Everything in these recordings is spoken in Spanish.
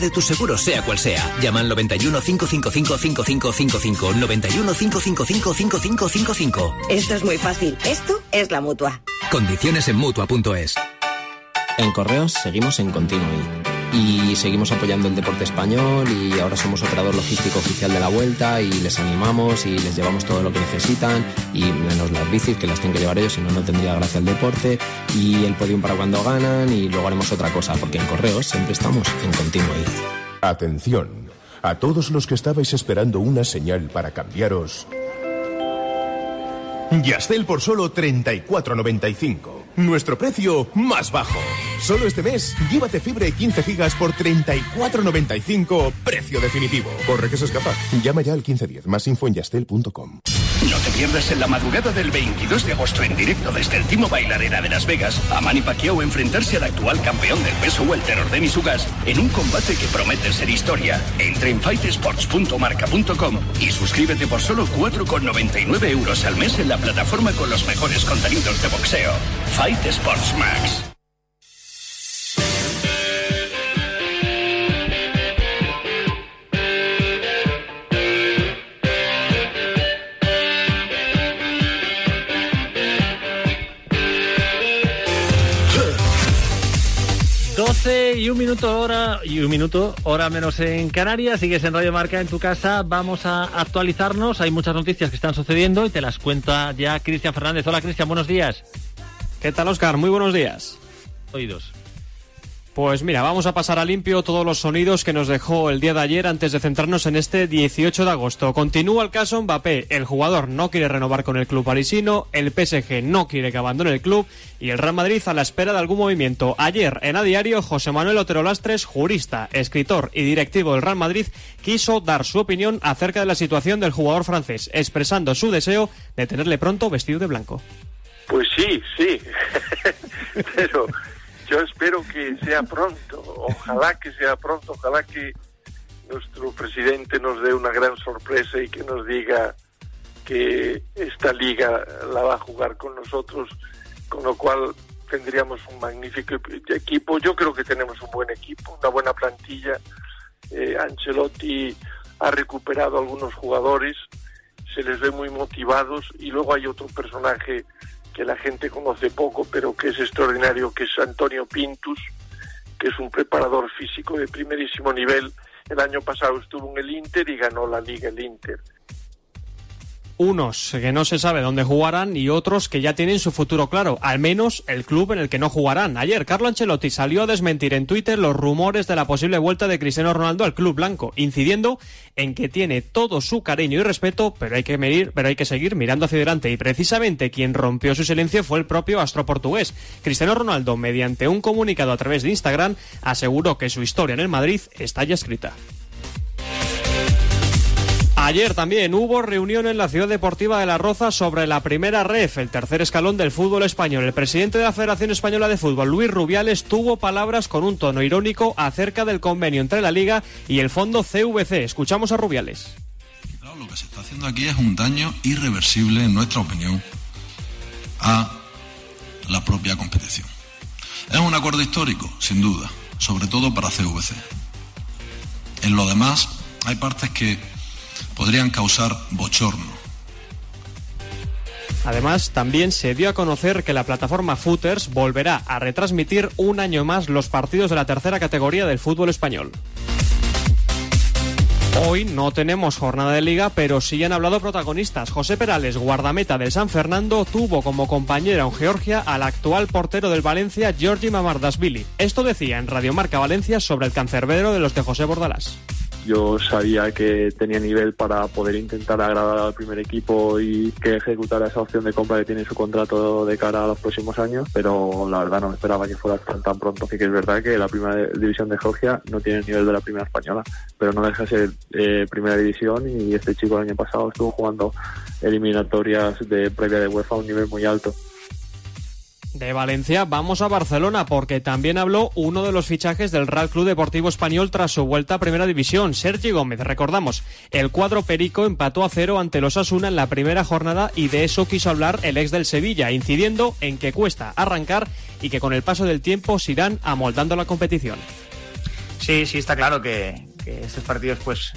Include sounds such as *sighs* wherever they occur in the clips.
de tu seguro, sea cual sea. Llama al 91 555 5555 91 555 5555. Esto es muy fácil. Esto es la mutua. Condiciones en mutua.es. En Correos seguimos en continuo y seguimos apoyando el deporte español y ahora somos operador logístico oficial de la vuelta y les animamos y les llevamos todo lo que necesitan y menos las bicis que las tienen que llevar ellos, si no, no tendría gracia el deporte y el podium para cuando ganan y luego haremos otra cosa porque en correos siempre estamos en continuo. Atención, a todos los que estabais esperando una señal para cambiaros. Yastel por solo 34.95. Nuestro precio más bajo. Solo este mes, llévate fibra y 15 gigas por 34.95, precio definitivo. Corre que se escapa. Llama ya al 1510. Más info en yastel.com. No te pierdas en la madrugada del 22 de agosto en directo desde el Timo Bailarera de Las Vegas a Manny Pacquiao enfrentarse al actual campeón del peso welter Denis Ugas en un combate que promete ser historia. Entra en fightsports.marca.com y suscríbete por solo 4,99 euros al mes en la plataforma con los mejores contenidos de boxeo. Fight Sports Max. 12 y un minuto hora y un minuto hora menos en Canarias. Sigues en Radio Marca en tu casa. Vamos a actualizarnos. Hay muchas noticias que están sucediendo y te las cuenta ya Cristian Fernández. Hola Cristian, buenos días. ¿Qué tal Oscar? Muy buenos días. Oídos. Pues mira, vamos a pasar a limpio todos los sonidos que nos dejó el día de ayer antes de centrarnos en este 18 de agosto. Continúa el caso Mbappé. El jugador no quiere renovar con el club parisino, el PSG no quiere que abandone el club y el Real Madrid a la espera de algún movimiento. Ayer en A Diario, José Manuel Otero Lastres, jurista, escritor y directivo del Real Madrid, quiso dar su opinión acerca de la situación del jugador francés, expresando su deseo de tenerle pronto vestido de blanco. Pues sí, sí. *laughs* Pero yo espero que sea pronto, ojalá que sea pronto, ojalá que nuestro presidente nos dé una gran sorpresa y que nos diga que esta liga la va a jugar con nosotros, con lo cual tendríamos un magnífico equipo. Yo creo que tenemos un buen equipo, una buena plantilla. Eh, Ancelotti ha recuperado algunos jugadores, se les ve muy motivados y luego hay otro personaje que la gente conoce poco, pero que es extraordinario, que es Antonio Pintus, que es un preparador físico de primerísimo nivel. El año pasado estuvo en el Inter y ganó la liga el Inter unos que no se sabe dónde jugarán y otros que ya tienen su futuro claro, al menos el club en el que no jugarán. Ayer Carlo Ancelotti salió a desmentir en Twitter los rumores de la posible vuelta de Cristiano Ronaldo al club blanco, incidiendo en que tiene todo su cariño y respeto, pero hay que medir, pero hay que seguir mirando hacia adelante y precisamente quien rompió su silencio fue el propio astro portugués. Cristiano Ronaldo, mediante un comunicado a través de Instagram, aseguró que su historia en el Madrid está ya escrita. Ayer también hubo reunión en la Ciudad Deportiva de La Roza sobre la primera ref, el tercer escalón del fútbol español. El presidente de la Federación Española de Fútbol, Luis Rubiales, tuvo palabras con un tono irónico acerca del convenio entre la Liga y el fondo CVC. Escuchamos a Rubiales. lo que se está haciendo aquí es un daño irreversible, en nuestra opinión, a la propia competición. Es un acuerdo histórico, sin duda, sobre todo para CVC. En lo demás, hay partes que podrían causar bochorno. Además, también se dio a conocer que la plataforma Footers volverá a retransmitir un año más los partidos de la tercera categoría del fútbol español. Hoy no tenemos jornada de liga, pero sí han hablado protagonistas. José Perales, guardameta del San Fernando, tuvo como compañera en Georgia al actual portero del Valencia, Giorgi Mamardasvili. Esto decía en Radio Marca Valencia sobre el cancerbero de los de José Bordalás yo sabía que tenía nivel para poder intentar agradar al primer equipo y que ejecutara esa opción de compra que tiene en su contrato de cara a los próximos años, pero la verdad no me esperaba que fuera tan, tan pronto. Así que es verdad que la primera división de Georgia no tiene el nivel de la primera española, pero no deja de ser eh, primera división y este chico el año pasado estuvo jugando eliminatorias de previa de UEFA a un nivel muy alto. De Valencia vamos a Barcelona porque también habló uno de los fichajes del Real Club Deportivo Español tras su vuelta a Primera División, Sergi Gómez. Recordamos, el cuadro perico empató a cero ante los Asuna en la primera jornada y de eso quiso hablar el ex del Sevilla, incidiendo en que cuesta arrancar y que con el paso del tiempo se irán amoldando la competición. Sí, sí, está claro que, estos partidos pues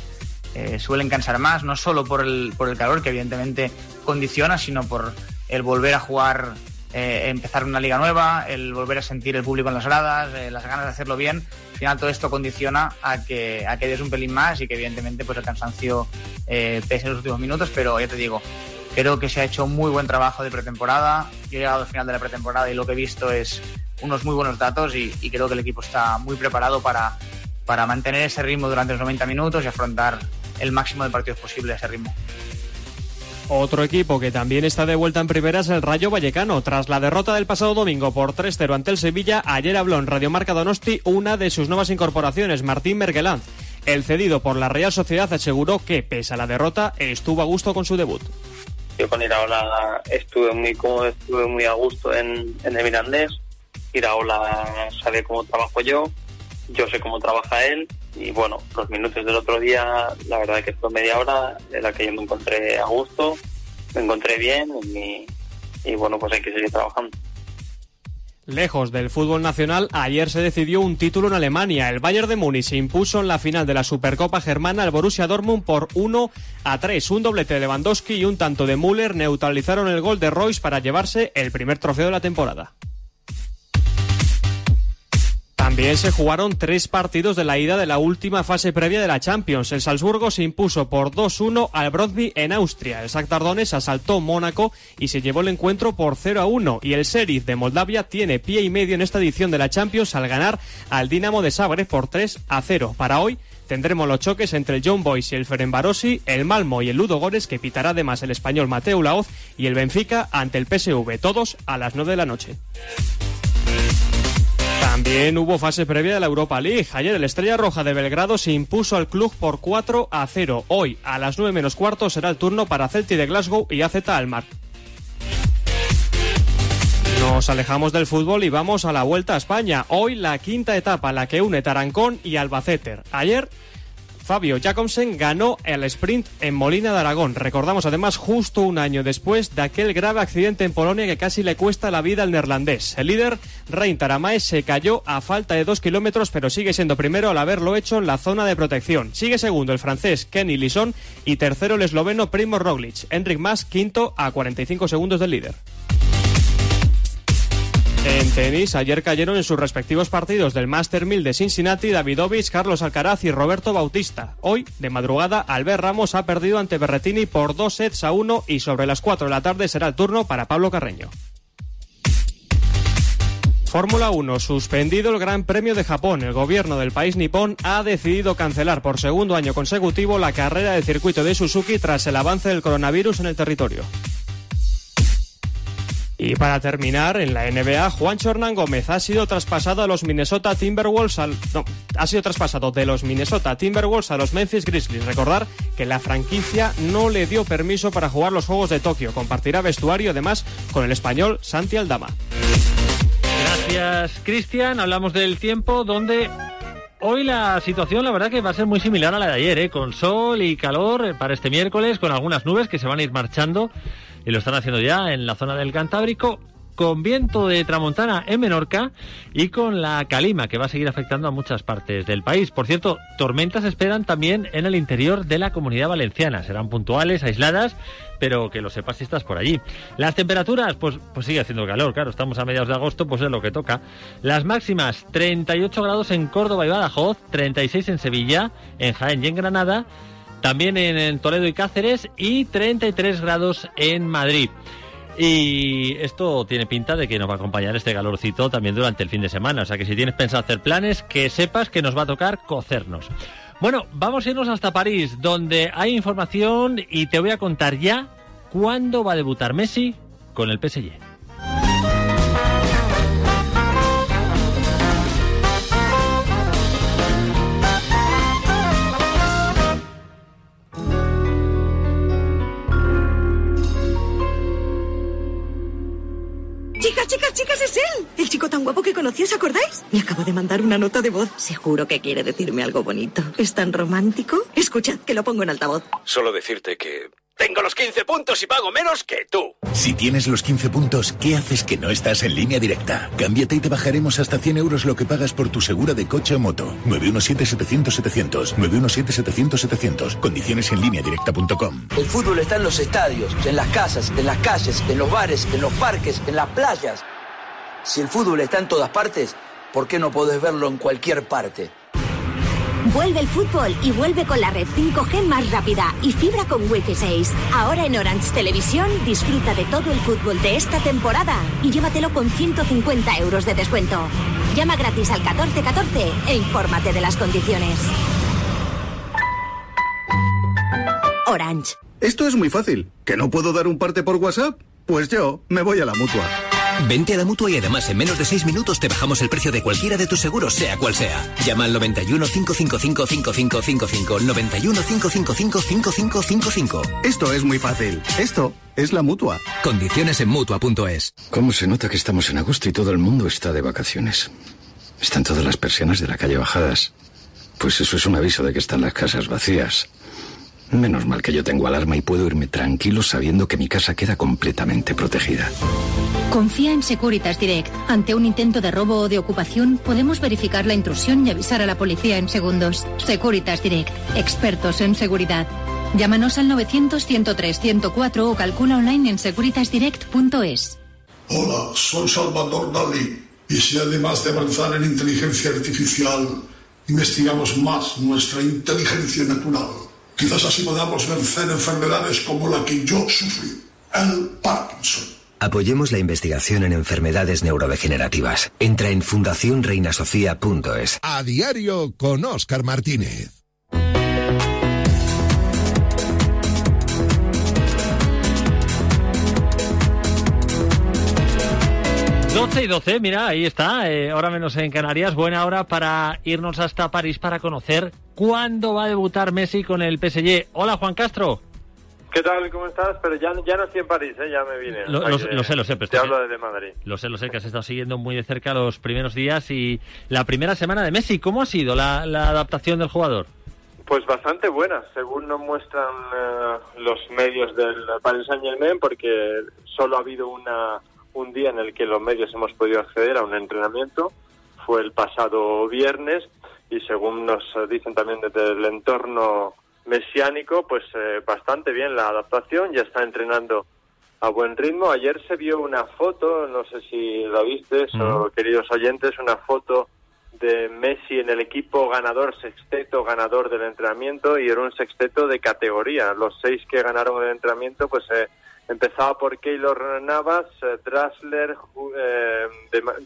eh, suelen cansar más, no solo por el, por el calor que evidentemente condiciona, sino por el volver a jugar, eh, empezar una liga nueva, el volver a sentir el público en las gradas, eh, las ganas de hacerlo bien. Al final todo esto condiciona a que, a que des un pelín más y que evidentemente pues el cansancio pese en los últimos minutos, pero ya te digo, creo que se ha hecho muy buen trabajo de pretemporada. Yo he llegado al final de la pretemporada y lo que he visto es unos muy buenos datos y, creo que el equipo está muy preparado para, para mantener ese ritmo durante los 90 minutos y afrontar el máximo de partidos posible a ese ritmo. Otro equipo que también está de vuelta en primera es el Rayo Vallecano. Tras la derrota del pasado domingo por 3-0 ante el Sevilla, ayer habló en Radio Marca Donosti una de sus nuevas incorporaciones, Martín Mergelanz. El cedido por la Real Sociedad aseguró que, pese a la derrota, estuvo a gusto con su debut. Yo con Iraola estuve muy cómodo, estuve muy a gusto en, en el Mirandés. Iraola sabe cómo trabajo yo, yo sé cómo trabaja él y bueno, los minutos del otro día, la verdad que fue media hora en la que yo me encontré a gusto, me encontré bien y, bueno, pues hay que seguir trabajando. Lejos del fútbol nacional, ayer se decidió un título en Alemania. El Bayern de Múnich se impuso en la final de la Supercopa Germana al Borussia Dortmund por 1 a 3. Un doblete de Lewandowski y un tanto de Müller neutralizaron el gol de Royce para llevarse el primer trofeo de la temporada. También se jugaron tres partidos de la ida de la última fase previa de la Champions. El Salzburgo se impuso por 2-1 al Brøndby en Austria. El Shakhtar asaltó Mónaco y se llevó el encuentro por 0-1. Y el Sheriff de Moldavia tiene pie y medio en esta edición de la Champions al ganar al Dinamo de Zagreb por 3-0. Para hoy tendremos los choques entre el John Boyce y el Ferenbarosi, el Malmo y el Ludo Gores, que pitará además el español Mateo Laoz, y el Benfica ante el PSV, todos a las 9 de la noche. También hubo fase previa de la Europa League. Ayer el Estrella Roja de Belgrado se impuso al club por 4 a 0. Hoy, a las 9 menos cuarto, será el turno para Celti de Glasgow y AZ Almar. Nos alejamos del fútbol y vamos a la Vuelta a España. Hoy la quinta etapa, la que une Tarancón y Albacete. Ayer Fabio Jacobsen ganó el sprint en Molina de Aragón. Recordamos además justo un año después de aquel grave accidente en Polonia que casi le cuesta la vida al neerlandés. El líder, Rein Taramae, se cayó a falta de dos kilómetros, pero sigue siendo primero al haberlo hecho en la zona de protección. Sigue segundo el francés Kenny Lison y tercero el esloveno Primo Roglic. Enric Mas, quinto a 45 segundos del líder. En tenis, ayer cayeron en sus respectivos partidos del Master 1000 de Cincinnati Davidovich, Carlos Alcaraz y Roberto Bautista. Hoy, de madrugada, Albert Ramos ha perdido ante Berretini por dos sets a uno y sobre las 4 de la tarde será el turno para Pablo Carreño. Fórmula 1. Suspendido el Gran Premio de Japón. El gobierno del país nipón ha decidido cancelar por segundo año consecutivo la carrera de circuito de Suzuki tras el avance del coronavirus en el territorio. Y para terminar, en la NBA, Juan Hernán Gómez ha sido traspasado a los Minnesota Timberwolves al, no, ha sido traspasado de los Minnesota Timberwolves a los Memphis Grizzlies. Recordar que la franquicia no le dio permiso para jugar los Juegos de Tokio. Compartirá vestuario además con el español Santi Aldama. Gracias, Cristian. Hablamos del tiempo donde Hoy la situación, la verdad, que va a ser muy similar a la de ayer, ¿eh? con sol y calor eh, para este miércoles, con algunas nubes que se van a ir marchando y lo están haciendo ya en la zona del Cantábrico con viento de tramontana en Menorca y con la calima que va a seguir afectando a muchas partes del país. Por cierto, tormentas esperan también en el interior de la comunidad valenciana. Serán puntuales, aisladas, pero que lo sepas si estás por allí. Las temperaturas, pues, pues sigue haciendo calor, claro, estamos a mediados de agosto, pues es lo que toca. Las máximas, 38 grados en Córdoba y Badajoz, 36 en Sevilla, en Jaén y en Granada también en, Toledo y Cáceres y 33 grados en Madrid. Y esto tiene pinta de que nos va a acompañar este calorcito también durante el fin de semana. O sea que si tienes pensado hacer planes, que sepas que nos va a tocar cocernos. Bueno, vamos a irnos hasta París, donde hay información y te voy a contar ya cuándo va a debutar Messi con el PSG. Acordáis? Me acabo de mandar una nota de voz. Seguro que quiere decirme algo bonito. ¿Es tan romántico? Escuchad, que lo pongo en altavoz. Solo decirte que Tengo los 15 puntos y pago menos que tú. Si tienes los 15 puntos, ¿qué haces que no estás en línea directa? Cámbiate y te bajaremos hasta 100 euros lo que pagas por tu segura de coche o moto. 917-700-700. 917-700-700. Condiciones en línea directa.com. El fútbol está en los estadios, en las casas, en las calles, en los bares, en los parques, en las playas. Si el fútbol está en todas partes, ¿por qué no podés verlo en cualquier parte? Vuelve el fútbol y vuelve con la red 5G más rápida y fibra con Wi-Fi 6. Ahora en Orange Televisión disfruta de todo el fútbol de esta temporada y llévatelo con 150 euros de descuento. Llama gratis al 1414 e infórmate de las condiciones. Orange. Esto es muy fácil. ¿Que no puedo dar un parte por WhatsApp? Pues yo me voy a la mutua. Vente a la mutua y además en menos de 6 minutos te bajamos el precio de cualquiera de tus seguros, sea cual sea. Llama al 91 555 5555. 91 555 5555. Esto es muy fácil. Esto es la mutua. Condiciones en mutua.es. ¿Cómo se nota que estamos en agosto y todo el mundo está de vacaciones? Están todas las persianas de la calle bajadas. Pues eso es un aviso de que están las casas vacías. Menos mal que yo tengo alarma y puedo irme tranquilo sabiendo que mi casa queda completamente protegida. Confía en Securitas Direct. Ante un intento de robo o de ocupación, podemos verificar la intrusión y avisar a la policía en segundos. Securitas Direct. Expertos en seguridad. Llámanos al 900-103-104 o calcula online en securitasdirect.es. Hola, soy Salvador Dalí. Y si además de avanzar en inteligencia artificial, investigamos más nuestra inteligencia natural, quizás así podamos vencer enfermedades como la que yo sufrí, el Parkinson. Apoyemos la investigación en enfermedades neurodegenerativas. Entra en fundacionreinasofía.es. A diario con Oscar Martínez. Doce y 12, mira, ahí está, eh, hora menos en Canarias, buena hora para irnos hasta París para conocer cuándo va a debutar Messi con el PSG. Hola Juan Castro. ¿Qué tal? ¿Cómo estás? Pero ya, ya no estoy en París, ¿eh? ya me vine. Lo, sé, lo sé, pero Te hablo desde Madrid. Lo sé, lo sé, que has estado siguiendo muy de cerca los primeros días y la primera semana de Messi. ¿Cómo ha sido la, la adaptación del jugador? Pues bastante buena, según nos muestran eh, los medios del Paris Saint Germain, porque solo ha habido una, un día en el que los medios hemos podido acceder a un entrenamiento, fue el pasado viernes, y según nos dicen también desde el entorno mesiánico, pues eh, bastante bien la adaptación, ya está entrenando a buen ritmo. Ayer se vio una foto, no sé si la viste, o queridos oyentes, una foto de Messi en el equipo ganador, sexteto ganador del entrenamiento y era un sexteto de categoría. Los seis que ganaron el entrenamiento, pues eh, empezaba por Keylor Navas, eh, Drasler, eh,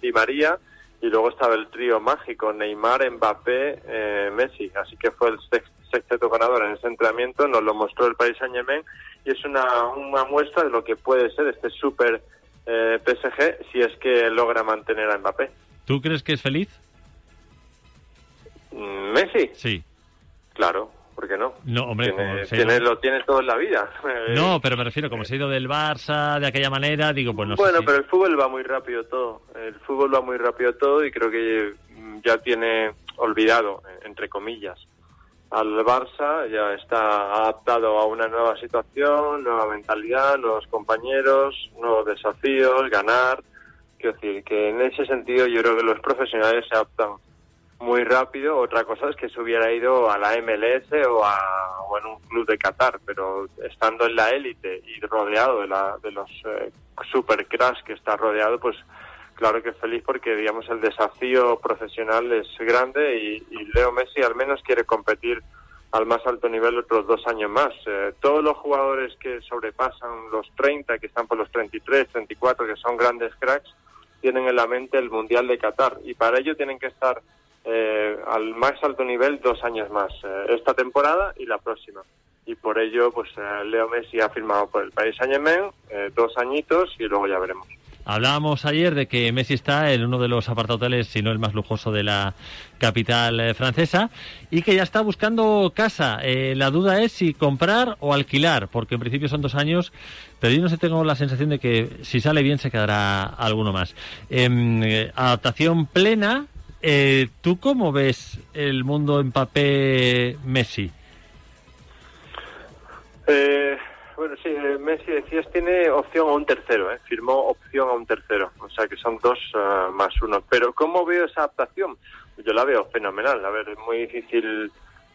Di María y luego estaba el trío mágico, Neymar, Mbappé, eh, Messi. Así que fue el sex- sexteto ganador en ese entrenamiento, nos lo mostró el Paris Saint Germain y es una, una muestra de lo que puede ser este super eh, PSG si es que logra mantener a Mbappé. ¿Tú crees que es feliz? Mm, ¿Messi? Sí. Claro, ¿por qué no? No, hombre, Tiene- como se ha ido- tiene- lo tiene todo en la vida. *laughs* No, pero me refiero, como se ha ido del Barça de aquella manera, digo, pues no bueno, sé. si- pero el fútbol va muy rápido todo. El fútbol va muy rápido todo y creo que ya tiene olvidado, entre comillas, al Barça. Ya está adaptado a una nueva situación, nueva mentalidad, nuevos compañeros, nuevos desafíos, ganar. Quiero decir que en ese sentido yo creo que los profesionales se adaptan muy rápido. Otra cosa es que se hubiera ido a la MLS o, a, o en un club de Qatar, pero estando en la élite y rodeado de, la, de los eh, super cracks que está rodeado, pues claro que feliz porque digamos el desafío profesional es grande y, y Leo Messi al menos quiere competir al más alto nivel otros dos años más. Eh, todos los jugadores que sobrepasan los 30, que están por los 33, 34, que son grandes cracks, tienen en la mente el Mundial de Qatar y para ello tienen que estar eh, al más alto nivel dos años más, eh, esta temporada y la próxima. Y por ello, pues eh, Leo Messi ha firmado por el Paris Saint eh, dos añitos y luego ya veremos. Hablábamos ayer de que Messi está en uno de los apartahoteles, si no el más lujoso de la capital eh, francesa, y que ya está buscando casa. Eh, la duda es si comprar o alquilar, porque en principio son dos años, pero yo no sé, tengo la sensación de que si sale bien se quedará alguno más. Em, eh, adaptación plena. Eh, ¿Tú cómo ves el mundo Mbappé-Messi? Eh, bueno, sí, eh, Messi decías tiene opción a un tercero, ¿eh? firmó opción a un tercero, o sea que son dos eh, más uno. Pero ¿cómo veo esa adaptación? Yo la veo fenomenal, a ver, es muy difícil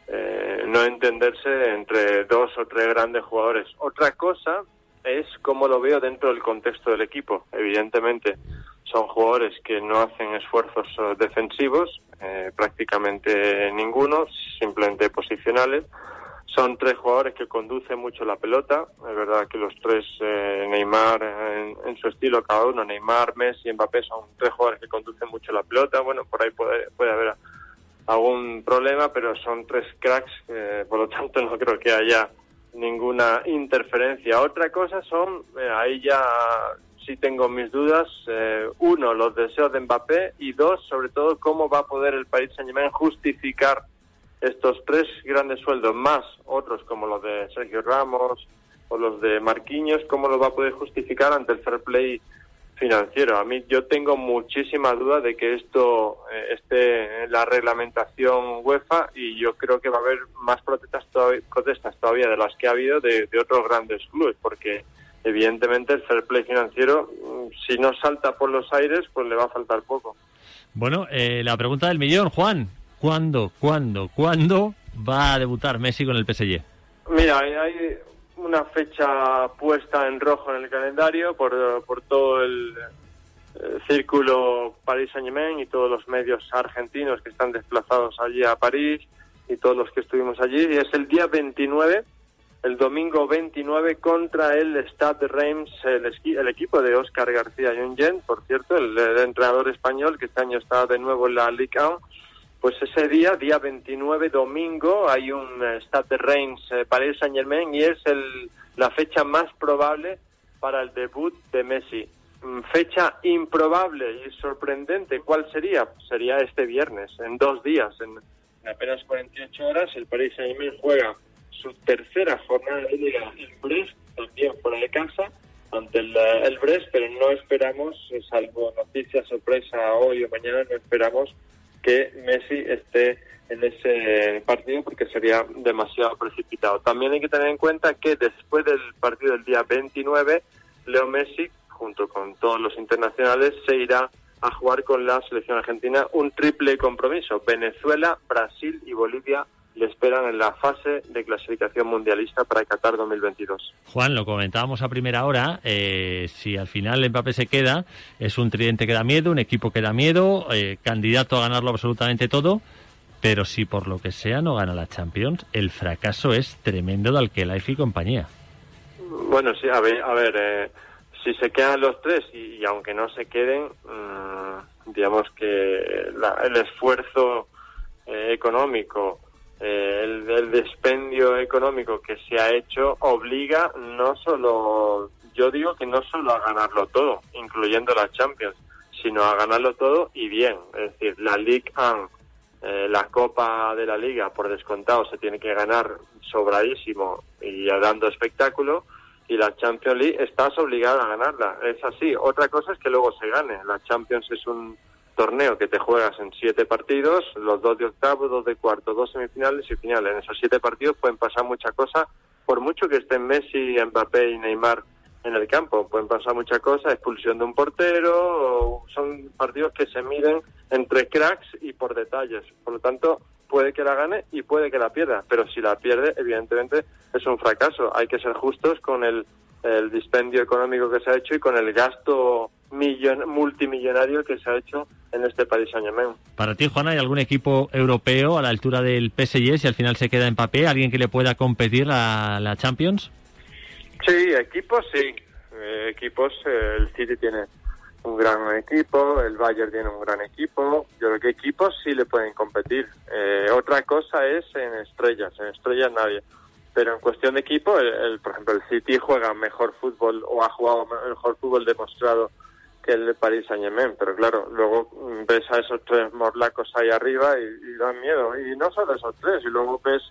eh, no entenderse entre dos o tres grandes jugadores. Otra cosa es cómo lo veo dentro del contexto del equipo, evidentemente. Son jugadores que no hacen esfuerzos eh, defensivos, eh, prácticamente ninguno, simplemente posicionales son tres jugadores que conducen mucho la pelota. Es verdad que los tres, eh, Neymar en, su estilo cada uno, Neymar, Messi, Mbappé, son tres jugadores que conducen mucho la pelota. Bueno, por ahí puede, puede haber algún problema, pero son tres cracks, eh, por lo tanto *laughs* no creo que haya ninguna interferencia. Otra cosa son, eh, ahí ya sí tengo mis dudas, uno, los deseos de Mbappé. Y dos, sobre todo, cómo va a poder el país Saint-Germain justificar estos tres grandes sueldos, más otros como los de Sergio Ramos o los de Marquinhos, ¿cómo lo va a poder justificar ante el fair play financiero? A mí yo tengo muchísima duda de que esto eh, esté en la reglamentación UEFA y yo creo que va a haber más protestas todavía, protestas todavía de las que ha habido de, otros grandes clubes, porque evidentemente el fair play financiero, mm, si no salta por los aires, pues le va a faltar poco. Bueno, eh, la pregunta del millón, Juan. ¿Cuándo, cuándo, cuándo va a debutar Messi con el PSG? Mira, hay una fecha puesta en rojo en el calendario por, por todo el, círculo París Saint-Germain y todos los medios argentinos que están desplazados allí a París y todos los que estuvimos allí. Y es el día 29, el domingo 29, contra el Stade Reims, el, el equipo de Oscar García Jungen, por cierto, el, entrenador español que este año está de nuevo en la Ligue 1 pues ese día, día 29, domingo, hay un eh, Stade de Reims eh, para el Saint Germain y es el, la fecha más probable para el debut de Messi. Mm, fecha improbable y sorprendente, ¿cuál sería? Sería este viernes, en dos días, en, apenas 48 horas, el Paris Saint-Germain juega su tercera jornada de liga en Brest, también fuera de casa, ante el, eh, el Brest, pero no esperamos, salvo noticias sorpresa hoy o mañana, no esperamos que Messi esté en ese partido porque sería demasiado precipitado. También hay que tener en cuenta que después del partido del día 29, Leo Messi, junto con todos los internacionales, se irá a jugar con la selección argentina un triple compromiso. Venezuela, Brasil y Bolivia le esperan en la fase de clasificación mundialista para Qatar 2022. Juan, lo comentábamos a primera hora, eh, si al final el Mbappé se queda, es un tridente que da miedo, un equipo que da miedo, eh, candidato a ganarlo absolutamente todo, pero si por lo que sea no gana la Champions, el fracaso es tremendo de Alquelife y compañía. Bueno, sí, a ver, a ver eh, si se quedan los tres y, aunque no se queden, mm, digamos que el esfuerzo económico eh, el, despendio económico que se ha hecho obliga no solo, yo digo que no solo a ganarlo todo, incluyendo la Champions, sino a ganarlo todo y bien. Es decir, la Ligue 1, eh, la Copa de la Liga, por descontado, se tiene que ganar sobradísimo y dando espectáculo. Y la Champions League estás obligada a ganarla. Es así. Otra cosa es que luego se gane. La Champions es un torneo que te juegas en siete partidos, los dos de octavo, dos de cuarto, dos semifinales y finales. En esos siete partidos pueden pasar muchas cosas, por mucho que estén Messi, Mbappé y Neymar en el campo. Pueden pasar muchas cosas, expulsión de un portero, son partidos que se miden entre cracks y por detalles. Por lo tanto, puede que la gane y puede que la pierda, pero si la pierde, evidentemente es un fracaso. Hay que ser justos con el, el dispendio económico que se ha hecho y con el gasto millon, multimillonario que se ha hecho en este país Saint-Germain. Para ti, Juana, ¿hay algún equipo europeo a la altura del PSG si al final se queda en papel? ¿Alguien que le pueda competir a la Champions? Sí, equipos sí. Eh, equipos, eh, el City tiene un gran equipo, el Bayern tiene un gran equipo. Yo creo que equipos sí le pueden competir. Eh, otra cosa es en estrellas. En estrellas nadie. Pero en cuestión de equipo, el, por ejemplo, el City juega mejor fútbol o ha jugado mejor fútbol demostrado que el de Paris Saint Germain, pero claro, luego ves a esos tres morlacos ahí arriba y, dan miedo. Y no solo esos tres, y luego ves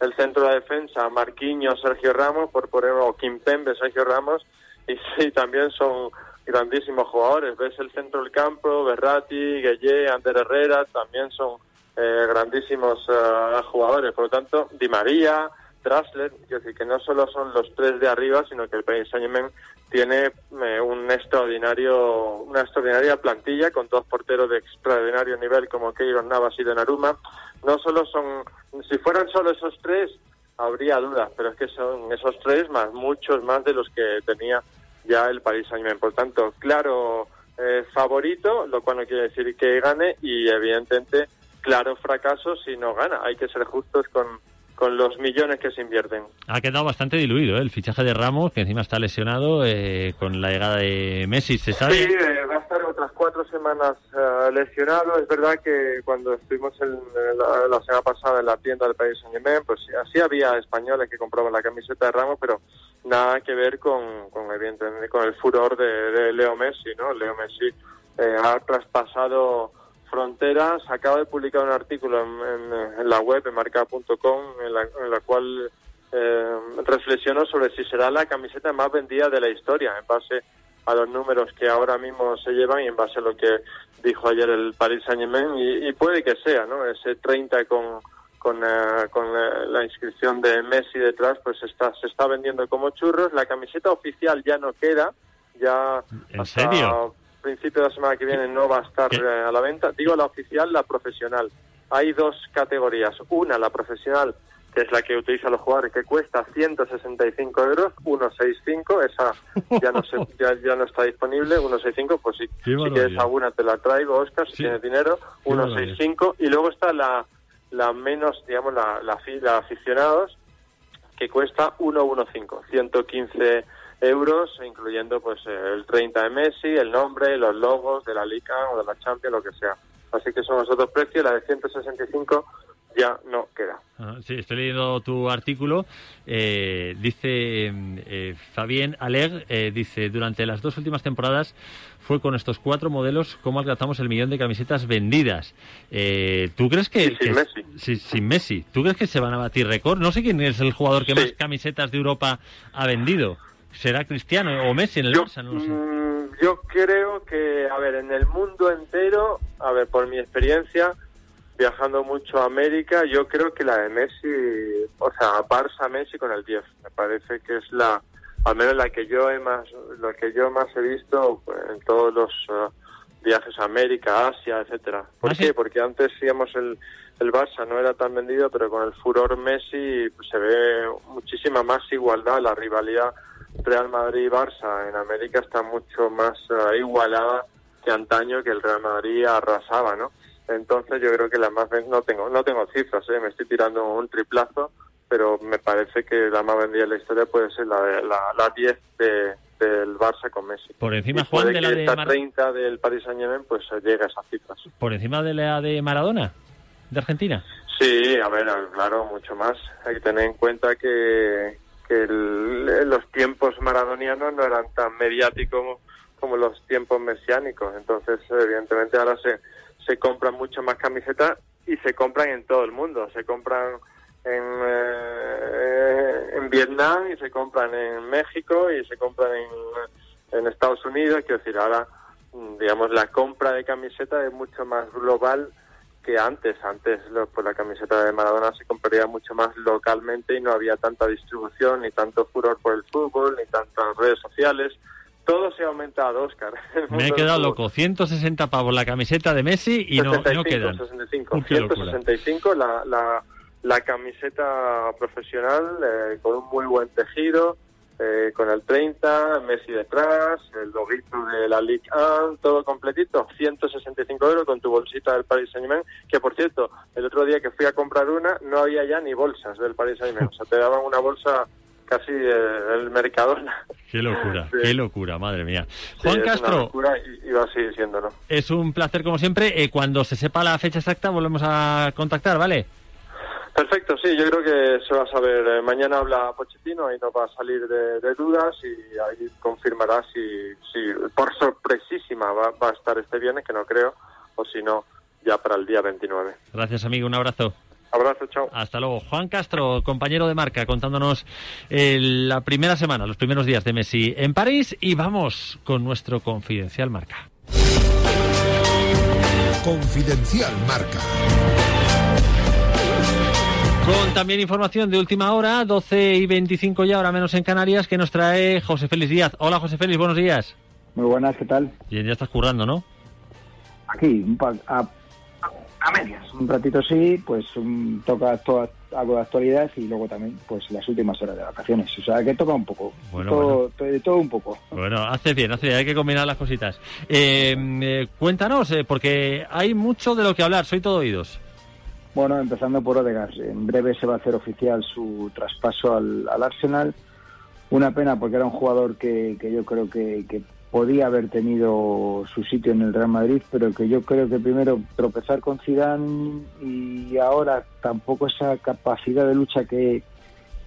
el centro de defensa, Marquinhos, Sergio Ramos, por poner, o Kimpembe, Sergio Ramos, *laughs* y sí, también son grandísimos jugadores. Ves el centro del campo, Berratti, Gueye, Ander Herrera, también son eh, grandísimos eh, jugadores. Por lo tanto, Di María, Drasler, es decir, que no solo son los tres de arriba, sino que el Paris Saint-Germain tiene un extraordinario, una extraordinaria plantilla con dos porteros de extraordinario nivel como Keylor Navas y Donnarumma. No solo son, si fueran solo esos tres, habría dudas, pero es que son esos tres más muchos más de los que tenía ya el Paris Saint-Germain. Por tanto, claro eh, favorito, lo cual no quiere decir que gane y evidentemente claro fracaso si no gana. Hay que ser justos con, con los millones que se invierten. Ha quedado bastante diluido ¿eh? el fichaje de Ramos, que encima está lesionado eh, con la llegada de Messi, ¿se sabe? Sí, eh, va a estar otras cuatro semanas eh, lesionado. Es verdad que cuando estuvimos en, la, la, semana pasada en la tienda del País Saint-Germain, pues así había españoles que compraban la camiseta de Ramos, pero nada que ver con, con evidentemente, con el furor de, de Leo Messi, ¿no? Leo Messi ha traspasado fronteras. Acaba de publicar un artículo en, en la web, en marca.com, en la, en la cual eh, reflexionó sobre si será la camiseta más vendida de la historia, en base a los números que ahora mismo se llevan y en base a lo que dijo ayer el Paris Saint-Germain. Y, y, puede que sea, ¿no? Ese 30 con, con, uh, con uh, la inscripción de Messi detrás, pues está, se está vendiendo como churros. La camiseta oficial ya no queda. Ya ¿En hasta serio? Principio de la semana que viene no va a estar eh, a la venta. Digo la oficial, la profesional. Hay dos categorías. Una, la profesional, que es la que utilizan los jugadores, que cuesta 165 euros, 165, esa *laughs* ya no se, ya, ya no está disponible, 165, pues si, si quieres alguna te la traigo, Oscar, si Sí. tienes dinero, Qué 165, y luego está la, la menos, digamos, la, la, la aficionados, que cuesta 115, 115 euros, incluyendo pues el 30 de Messi, el nombre, los logos de la Liga o de la Champions, lo que sea. Así que son los otros precios, la de 165 ya no queda. Ah, sí, estoy leyendo tu artículo. Eh, dice eh, Fabien Aleg, eh, dice, durante las dos últimas temporadas fue con estos cuatro modelos como alcanzamos el millón de camisetas vendidas. Eh, ¿Tú crees que... Sí, sin que- Messi. sí, sin Messi. ¿Tú crees que se van a batir récord? No sé quién es el jugador que más camisetas de Europa ha vendido. ¿Será Cristiano o Messi en el Barça? No lo sé. Mm, yo creo que, a ver, en el mundo entero, a ver, por mi experiencia, viajando mucho a América, yo creo que la de Messi, o sea, Barça Messi con el 10, me parece que es la, al menos la que yo he más, lo que yo más he visto pues, en todos los eh, viajes a América, Asia, etcétera. ¿Por ¿Ah, qué? sí? Porque antes, digamos, el, el Barça no era tan vendido, pero con el furor Messi pues, se ve muchísima más igualdad, la rivalidad Real Madrid y Barça en América está mucho más eh, igualada que antaño que el Real Madrid arrasaba, ¿no? Entonces yo creo que la más no tengo no tengo cifras, ¿eh? me estoy tirando un triplazo, pero me parece que la más vendida de la historia puede ser la de, la, la 10 de, del Barça con Messi. Por encima, Y Juan, de la de Mar- 30 del Paris Saint-Germain pues eh, llegue a esas cifras. ¿Por encima de la de Maradona? ¿De Argentina? Sí, a ver, claro, mucho más. Hay que tener en cuenta que, que el- los tiempos maradonianos no eran tan mediáticos como los tiempos mesiánicos. Entonces, evidentemente, ahora se, se compran mucho más camisetas y se compran en todo el mundo. Se compran en, eh, en Vietnam y se compran en México y se compran en, en Estados Unidos. Quiero decir, ahora, digamos, la compra de camisetas es mucho más global que antes. Antes pues la camiseta de Maradona se compraría mucho más localmente y no había tanta distribución, ni tanto furor por el fútbol, ni tantas redes sociales. Todo se ha aumentado, Oscar. *laughs* Me he quedado loco. 160 pavos la camiseta de Messi y no, y no 65, quedan. 65, Uh, qué locura. 165 la, la, la camiseta profesional eh, con un muy buen tejido, eh, con el 30, Messi detrás, el loguito de la Ligue 1, todo completito, 165 euros con tu bolsita del Paris Saint-Germain, que por cierto, el otro día que fui a comprar una, no había ya ni bolsas del Paris Saint-Germain, o sea, te daban una bolsa casi eh, el Mercadona. Qué locura, *laughs* Sí. qué locura, madre mía. Sí, Juan una Castro, locura y, y va a seguir siéndolo. es un placer como siempre. Eh, cuando se sepa la fecha exacta volvemos a contactar, ¿vale? Perfecto, sí, yo creo que se va a saber. eh, mañana habla Pochettino y nos va a salir de, de dudas y ahí confirmará si, si por sorpresísima va, va a estar este viernes, que no creo, o si no, ya para el día 29. Gracias, amigo. Un abrazo. Abrazo, chao. Hasta luego. Juan Castro, compañero de marca, contándonos eh, la primera semana, los primeros días de Messi en París. Y vamos con nuestro confidencial marca. Confidencial Marca. Con también información de última hora, 12 y 25 ya, ahora menos en Canarias, que nos trae José Félix Díaz. Hola José Félix, buenos días. Muy buenas, ¿qué tal? Bien, ya estás currando, ¿no? Aquí, a, a medias. Un ratito sí, pues un, toca toda, algo de actualidad y luego también pues las últimas horas de vacaciones. O sea, que toca un poco. Bueno, todo, to- de todo un poco. Bueno, haces bien, haces bien, hay que combinar las cositas. Eh, eh, cuéntanos, eh, porque hay mucho de lo que hablar, soy todo oídos. Bueno, empezando por Odegaard. En breve se va a hacer oficial su traspaso al, al Arsenal. Una pena porque era un jugador que, que yo creo que, que podía haber tenido su sitio en el Real Madrid, pero que yo creo que primero tropezar con Zidane y ahora tampoco esa capacidad de lucha que,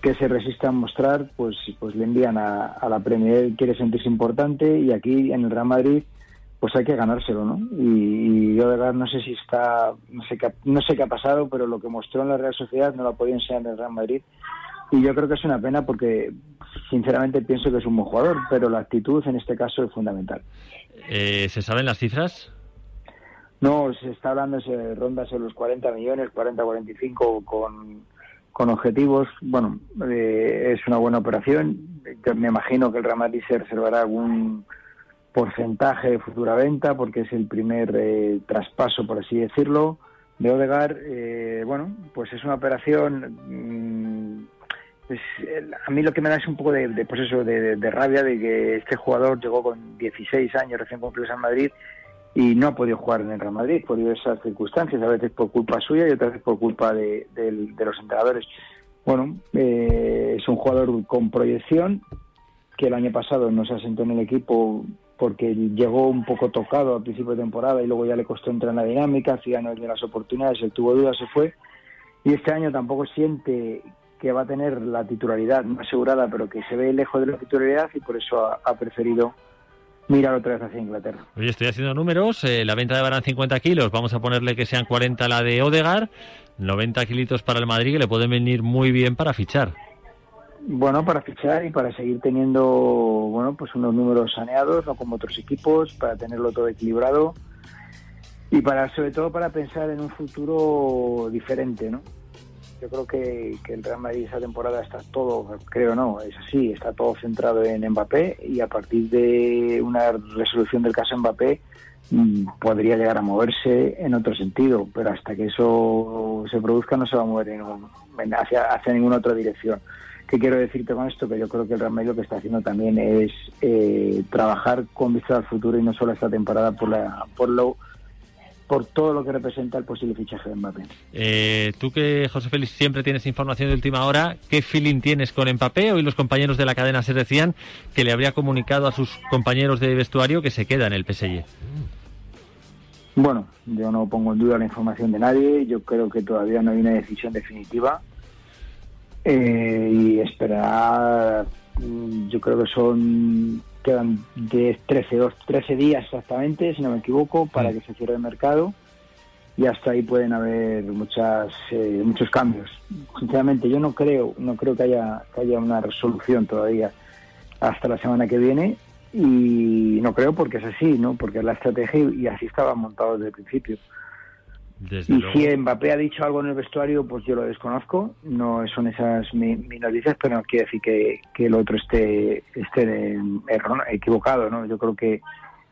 que se resiste a mostrar, pues, pues le envían a, la Premier. Él quiere sentirse importante y aquí en el Real Madrid pues hay que ganárselo, ¿no? Y, y Odegaard no sé si está, no sé, qué, ha- no sé qué ha pasado, pero lo que mostró en la Real Sociedad no lo ha podido enseñar en el Real Madrid. Y yo creo que es una pena porque, sinceramente, pienso que es un buen jugador, pero la actitud en este caso es fundamental. Eh, ¿Se saben las cifras? No, se está hablando de rondas en los 40 millones, 40, 45 con, con objetivos. Bueno, eh, es una buena operación. Yo Me imagino que el Real Madrid se reservará algún porcentaje de futura venta porque es el primer eh, traspaso, por así decirlo, de Odegaard. Eh, bueno, pues es una operación. mm, pues, el- a mí lo que me da es un poco de, de, pues eso, de, rabia de que este jugador llegó con 16 años recién cumplidos en Madrid y no ha podido jugar en el Real Madrid por diversas circunstancias, a veces por culpa suya y otras veces por culpa de los entrenadores. Bueno, eh, es un jugador con proyección que el año pasado no se asentó en el equipo porque llegó un poco tocado al principio de temporada y luego ya le costó entrar en la dinámica, hacía no de las oportunidades, él tuvo dudas, se fue. Y este año tampoco siente que va a tener la titularidad no asegurada, pero que se ve lejos de la titularidad y por eso ha, preferido mirar otra vez hacia Inglaterra. Oye, estoy haciendo números, eh, la venta de Varane 50 kilos, vamos a ponerle que sean 40 la de Odegar, 90 kilitos para el Madrid que le pueden venir muy bien para fichar. Bueno, para fichar y para seguir teniendo, bueno, pues unos números saneados, no como otros equipos, para tenerlo todo equilibrado y para, sobre todo, para pensar en un futuro diferente, ¿no? Yo creo que, que el Real Madrid esa temporada está todo, creo no, es así, está todo centrado en Mbappé y a partir de una resolución del caso Mbappé mm, podría llegar a moverse en otro sentido, pero hasta que eso se produzca no se va a mover en- hacia, hacia ninguna otra dirección. ¿Qué quiero decirte con esto? Que yo creo que el Real Madrid lo que está haciendo también es eh, trabajar con vista al futuro y no solo esta temporada por, la, por, lo, por todo lo que representa el posible fichaje de Mbappé. Eh, tú que, José Félix, siempre tienes información de última hora, ¿qué feeling tienes con Mbappé? Hoy los compañeros de la cadena se decían que le habría comunicado a sus compañeros de vestuario que se queda en el PSG. Bueno, yo no pongo en duda la información de nadie, yo creo que todavía no hay una decisión definitiva eh, y esperar, mm, yo creo que son, quedan 10, 13, dos- 13 días exactamente, si no me equivoco, para que se cierre el mercado y hasta ahí pueden haber muchas eh, muchos cambios. Sinceramente, yo no creo, no creo que haya, que haya una resolución todavía hasta la semana que viene y no creo porque es así, ¿no? Porque es la estrategia y así estaba montado desde el principio. Desde Y luego. si Mbappé ha dicho algo en el vestuario, pues yo lo desconozco. No son esas mi- mis noticias, pero no quiere decir que, que el otro esté, esté equivocado, ¿no? Yo creo que,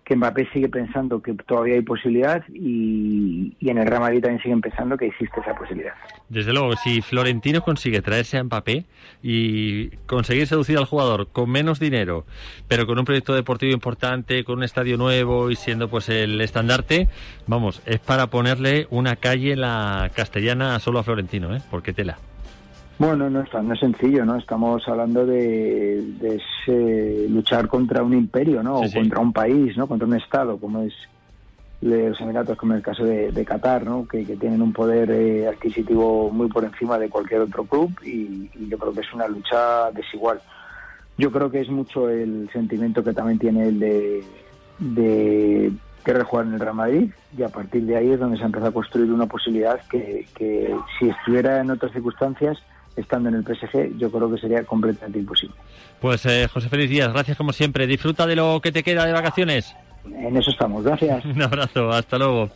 que Mbappé sigue pensando que todavía hay posibilidad y, en el Real Madrid también siguen pensando que existe esa posibilidad. Desde luego, si Florentino consigue traerse a Mbappé y conseguir seducir al jugador con menos dinero, pero con un proyecto deportivo importante, con un estadio nuevo y siendo pues el estandarte, vamos, es para ponerle una calle en la castellana solo a Florentino, ¿eh? Porque tela. Bueno, no es, tan- no es sencillo, ¿no? Estamos hablando de, de ese- luchar contra un imperio, ¿no? Sí, o sí. contra un país, ¿no? Contra un Estado, como es de los Emiratos, como en el caso de, de Qatar, ¿no? Que, que tienen un poder eh, adquisitivo muy por encima de cualquier otro club y, y yo creo que es una lucha desigual. Yo creo que es mucho el sentimiento que también tiene el de, de querer jugar en el Real Madrid y a partir de ahí es donde se ha empezado a construir una posibilidad que, que si estuviera en otras circunstancias, estando en el PSG, yo creo que sería completamente imposible. Pues eh, José Félix Díaz, gracias como siempre. Disfruta de lo que te queda de vacaciones. En eso estamos, gracias. *laughs* Un abrazo, hasta luego.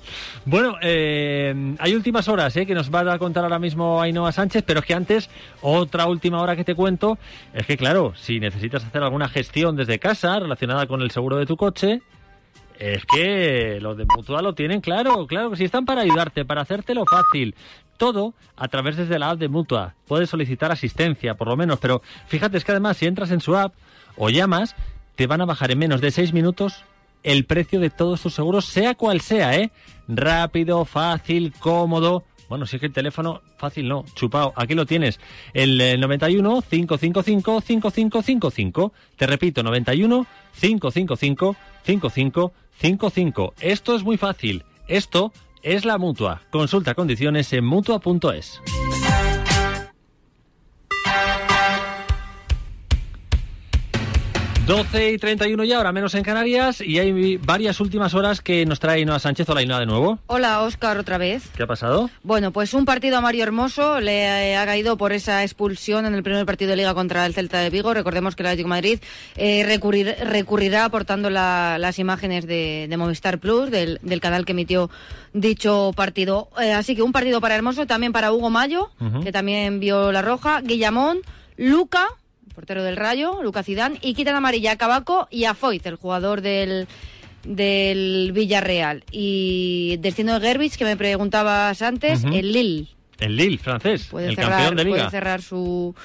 Bueno, eh, hay últimas horas eh, que nos va a contar ahora mismo Ainhoa Sánchez, pero es que antes, otra última hora que te cuento, es que claro, si necesitas hacer alguna gestión desde casa relacionada con el seguro de tu coche, es que los de Mutua lo tienen claro, claro que si están para ayudarte, para hacértelo fácil. Todo a través desde la app de Mutua. Puedes solicitar asistencia, por lo menos, pero fíjate, es que además si entras en su app o llamas, te van a bajar en menos de seis minutos el precio de todos tus seguros, sea cual sea, ¿eh? Rápido, fácil, cómodo. Bueno, si es que el teléfono fácil no, chupado, aquí lo tienes. El, eh, 91 555 5555. Te repito, 91 555 5555. Esto es muy fácil. Esto es la mutua. Consulta condiciones en mutua.es. 12 y 31 ya, ahora menos en Canarias, y hay varias últimas horas que nos trae Inoa Sánchez. Hola, Inoa, de nuevo. Hola, Óscar, otra vez. ¿Qué ha pasado? Bueno, pues un partido a Mario Hermoso le ha caído por esa expulsión en el primer partido de Liga contra el Celta de Vigo. Recordemos que el Atlético de Madrid eh, recurrir- recurrirá aportando la- las imágenes de, de Movistar Plus, del, del canal que emitió dicho partido. Eh, así que un partido para Hermoso, también para Hugo Mayo, que también vio la roja, Guillamón, Luca, portero del Rayo, Luca Zidane, y quitan amarilla a Cabaco y a Foyt, el jugador del, del Villarreal. Y destino de Gerbich, que me preguntabas antes, el Lille. El Lille, francés, Puede el cerrar, campeón de puede liga. cerrar su,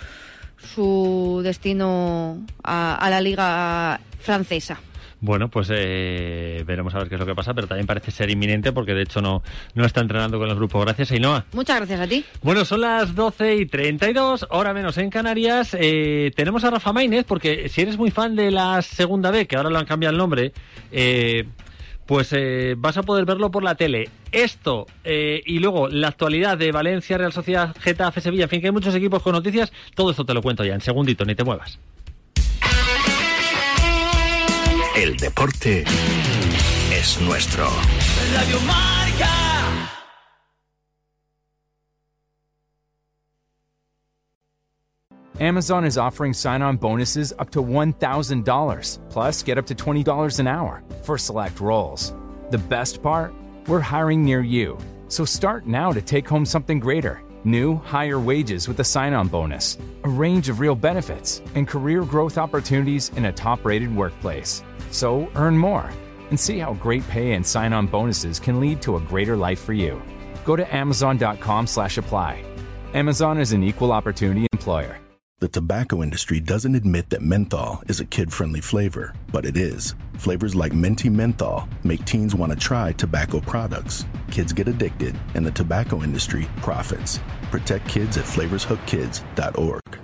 su destino a, a la liga francesa. Bueno, pues eh, veremos a ver qué es lo que pasa, pero también parece ser inminente porque de hecho no, no está entrenando con el grupo. Gracias, Ainhoa. Muchas gracias a ti. Bueno, son las 12 y 32, hora menos en Canarias. Eh, tenemos a Rafa Maínez, porque si eres muy fan de la segunda B, que ahora lo han cambiado el nombre, eh, pues eh, vas a poder verlo por la tele. Esto eh, y luego la actualidad de Valencia, Real Sociedad, Getafe, Sevilla, en fin, que hay muchos equipos con noticias. Todo esto te lo cuento ya en segundito, ni te muevas. El deporte es nuestro. Radio Marca. Amazon is offering sign on bonuses up to $1,000, plus get up to $20 an hour for select roles. The best part? We're hiring near you. So start now to take home something greater new, higher wages with a sign on bonus, a range of real benefits, and career growth opportunities in a top rated workplace. So earn more and see how great pay and sign on bonuses can lead to a greater life for you. Go to amazon.com slash apply. Amazon is an equal opportunity employer. The tobacco industry doesn't admit that menthol is a kid friendly flavor, but it is. Flavors like minty menthol make teens want to try tobacco products. Kids get addicted, and the tobacco industry profits. Protect kids at flavorshookkids.org.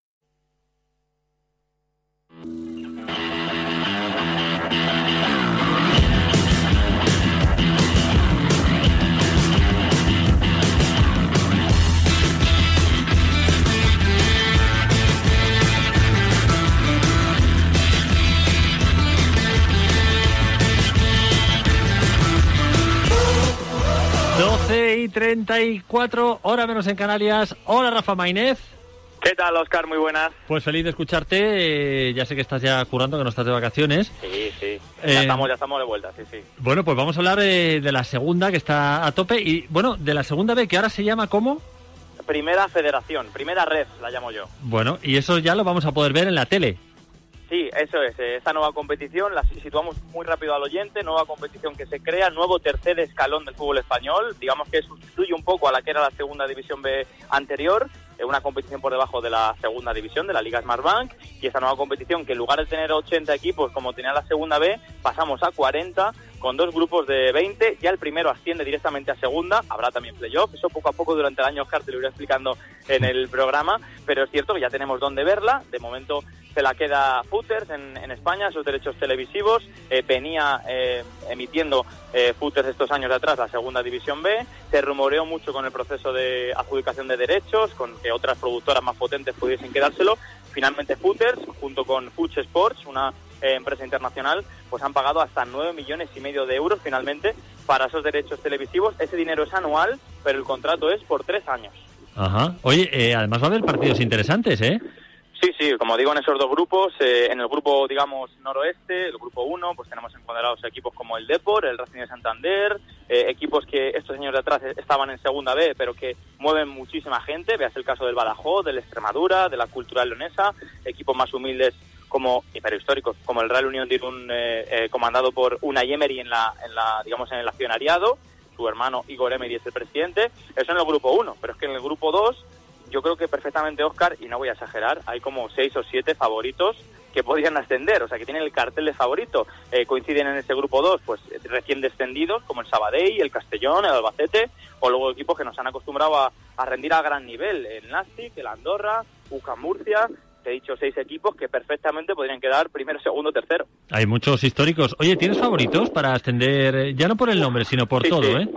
34, hora menos en Canarias. Hola, Rafa Mainez. ¿Qué tal, Oscar? Muy buenas. Pues feliz de escucharte. eh, ya sé que estás ya currando, que no estás de vacaciones. Sí, sí. Eh, Ya, estamos, ya estamos de vuelta, sí, sí. Bueno, pues vamos a hablar eh, de la segunda, que está a tope. Y bueno, de la segunda B, que ahora se llama ¿cómo? Primera federación, primera red, la llamo yo. Bueno, y eso ya lo vamos a poder ver en la tele. Sí, eso es. eh, Esta nueva competición la situamos muy rápido al oyente. Nueva competición que se crea, nuevo tercer escalón del fútbol español. Digamos que sustituye un poco a la que era la segunda división B anterior. eh, Una competición por debajo de la segunda división de la Liga Smartbank. Y esta nueva competición que en lugar de tener 80 equipos como tenía la segunda B, pasamos a 40 con dos grupos de 20. Ya el primero asciende directamente a segunda. Habrá también playoff. Eso poco a poco durante el año, Oscar, te lo iré explicando en el programa. Pero es cierto que ya tenemos dónde verla. De momento se la queda Footers en, España, sus derechos televisivos. Eh, venía eh, emitiendo eh, Footers estos años de atrás la segunda división B. Se rumoreó mucho con el proceso de adjudicación de derechos, con que otras productoras más potentes pudiesen quedárselo. Finalmente Footers, junto con Fuch Sports, una empresa internacional, pues han pagado hasta 9 millones y medio de euros finalmente para esos derechos televisivos. Ese dinero es anual, pero el contrato es por tres años. Ajá. Oye, eh, además va a haber partidos interesantes, ¿eh? Sí, sí, como digo, en esos dos grupos, eh, en el grupo, digamos, noroeste, el grupo 1, pues tenemos encuadrados equipos como el Depor, el Racing de Santander, eh, equipos que estos años de atrás estaban en segunda B, pero que mueven muchísima gente, veas el caso del Badajoz, del Extremadura, de la Cultural Leonesa, equipos más humildes como pero históricos como el Real Unión de Irún eh, eh, comandado por Unai Emery en la, en la digamos en el accionariado su hermano Igor Emery es el presidente eso en el grupo 1 pero es que en el grupo 2 yo creo que perfectamente Oscar y no voy a exagerar hay como seis o siete favoritos que podrían ascender, o sea, que tienen el cartel de favorito. Eh, coinciden en ese grupo 2, pues recién descendidos, como el Sabadell, el Castellón, el Albacete, o luego equipos que nos han acostumbrado a, a rendir a gran nivel, el Nastic, el Andorra, UCAM Murcia, te he dicho seis equipos que perfectamente podrían quedar primero, segundo, tercero. Hay muchos históricos. Oye, ¿tienes favoritos para ascender, eh, ya no por el nombre, sino por Sí, todo, sí. eh?